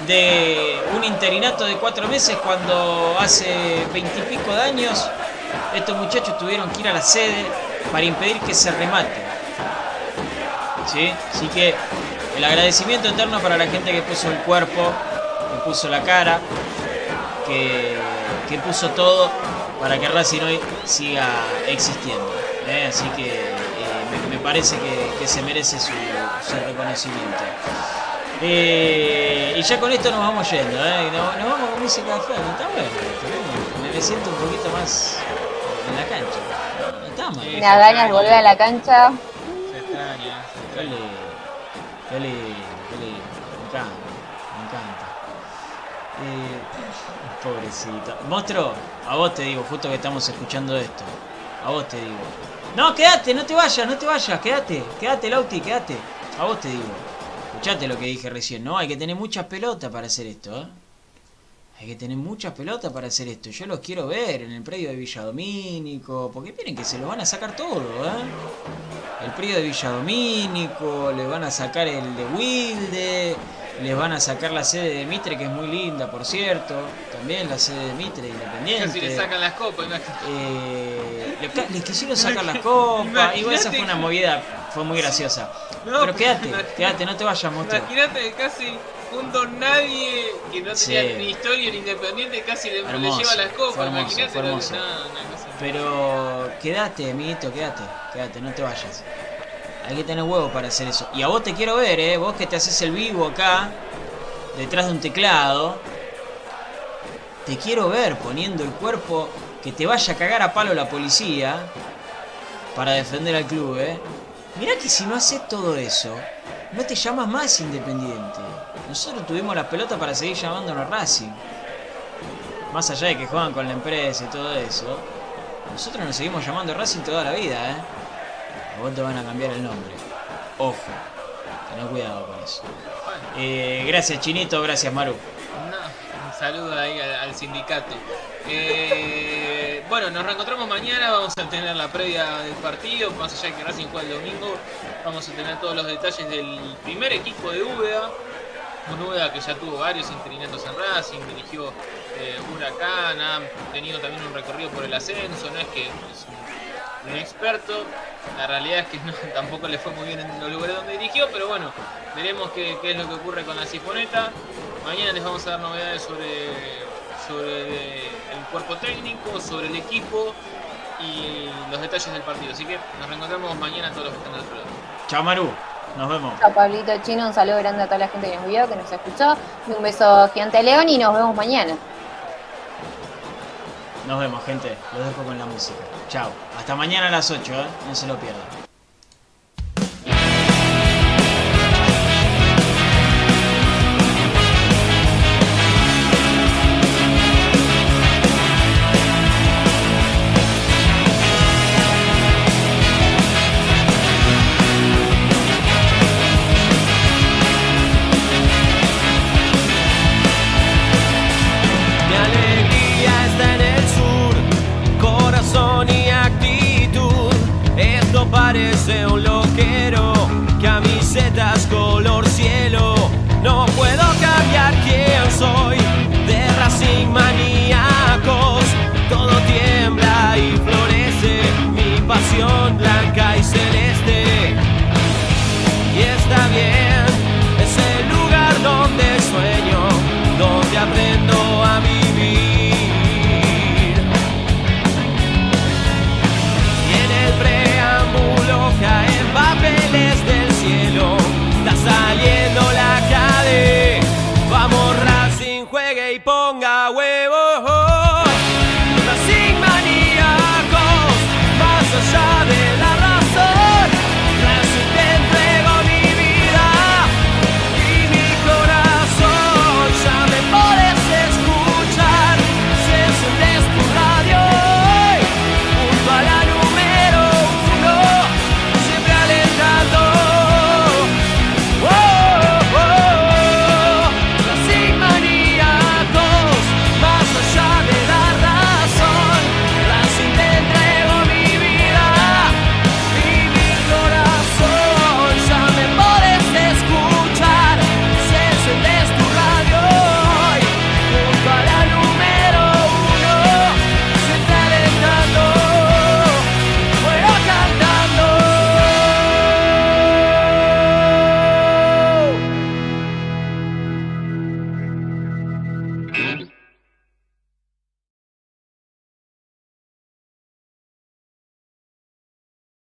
[SPEAKER 1] de un interinato de cuatro meses cuando hace veintipico de años estos muchachos tuvieron que ir a la sede para impedir que se remate. ¿Sí? Así que el agradecimiento eterno para la gente que puso el cuerpo, que puso la cara, que, que puso todo para que Racing hoy siga existiendo. ¿eh? Así que eh, me, parece que, se merece su, su reconocimiento. Eh, y ya con esto nos vamos yendo, ¿eh? Nos, vamos con música de Ferro, está bueno. Me, siento un poquito más en la cancha. está mal.
[SPEAKER 3] Me da ganas de volver a la cancha.
[SPEAKER 2] Se extraña.
[SPEAKER 1] Lindo, qué lindo. Me encanta, me encanta. Eh, pobrecito. Monstruo, a vos te digo, justo que estamos escuchando esto. A vos te digo. No, quédate, no te vayas, no te vayas, quédate, quédate, Lauti, quédate. A vos te digo. Escuchate lo que dije recién, ¿no? Hay que tener muchas pelotas para hacer esto, ¿eh? Hay que tener muchas pelotas para hacer esto. Yo los quiero ver en el predio de Villadomínico. Porque miren que se lo van a sacar todo, ¿eh? El predio de Villadomínico, le van a sacar el de Wilde, les van a sacar la sede de Mitre, que es muy linda, por cierto. También la sede de Mitre, independiente.
[SPEAKER 2] Si le sacan las copas,
[SPEAKER 1] eh, les quisieron sacar las copas. Igual esa fue una movida fue muy graciosa. Pero quédate, quédate, no te vayas, mucho.
[SPEAKER 2] Imagínate casi un don nadie que no tenía ni historia ni independiente, casi le, lleva las copas. Imagínate
[SPEAKER 1] Pero quédate, amiguito, quédate, quédate, no te vayas. Hay que tener huevo para hacer eso. Y a vos te quiero ver, ¿eh? Vos que te haces el vivo acá, detrás de un teclado. Te quiero ver poniendo el cuerpo que te vaya a cagar a palo la policía para defender al club, ¿eh? Mirá que si no haces todo eso, no te llamas más Independiente. Nosotros tuvimos la pelota para seguir llamándonos Racing. Más allá de que juegan con la empresa y todo eso, nosotros nos seguimos llamando Racing toda la vida, ¿eh? A vos te van a cambiar el nombre. Ojo, ten cuidado con eso. Eh, gracias Chinito, gracias Maru.
[SPEAKER 2] un saludo ahí al, sindicato. Eh, bueno, nos reencontramos mañana, vamos a tener la previa del partido, más allá de que Racing juega el domingo, vamos a tener todos los detalles del primer equipo de Úbeda, un Úbeda que ya tuvo varios interinatos en Racing, dirigió eh, Huracán, ha tenido también un recorrido por el ascenso, no es que es un, experto, la realidad es que tampoco le fue muy bien en los lugares donde dirigió, pero bueno, veremos qué, qué es lo que ocurre con la Sifoneta, mañana les vamos a dar novedades sobre sobre el cuerpo técnico, sobre el equipo y los detalles del partido. Así que nos reencontramos mañana todos los que están del otro lado.
[SPEAKER 1] Chao Maru, nos vemos.
[SPEAKER 3] Chao Pablito Chino, un saludo grande a toda la gente que nos vio, que nos escuchó. Y un beso gigante a León y nos vemos mañana.
[SPEAKER 1] Nos vemos, gente. Los dejo con la música. Chao. Hasta mañana a las 8, ¿eh? No se lo pierdan.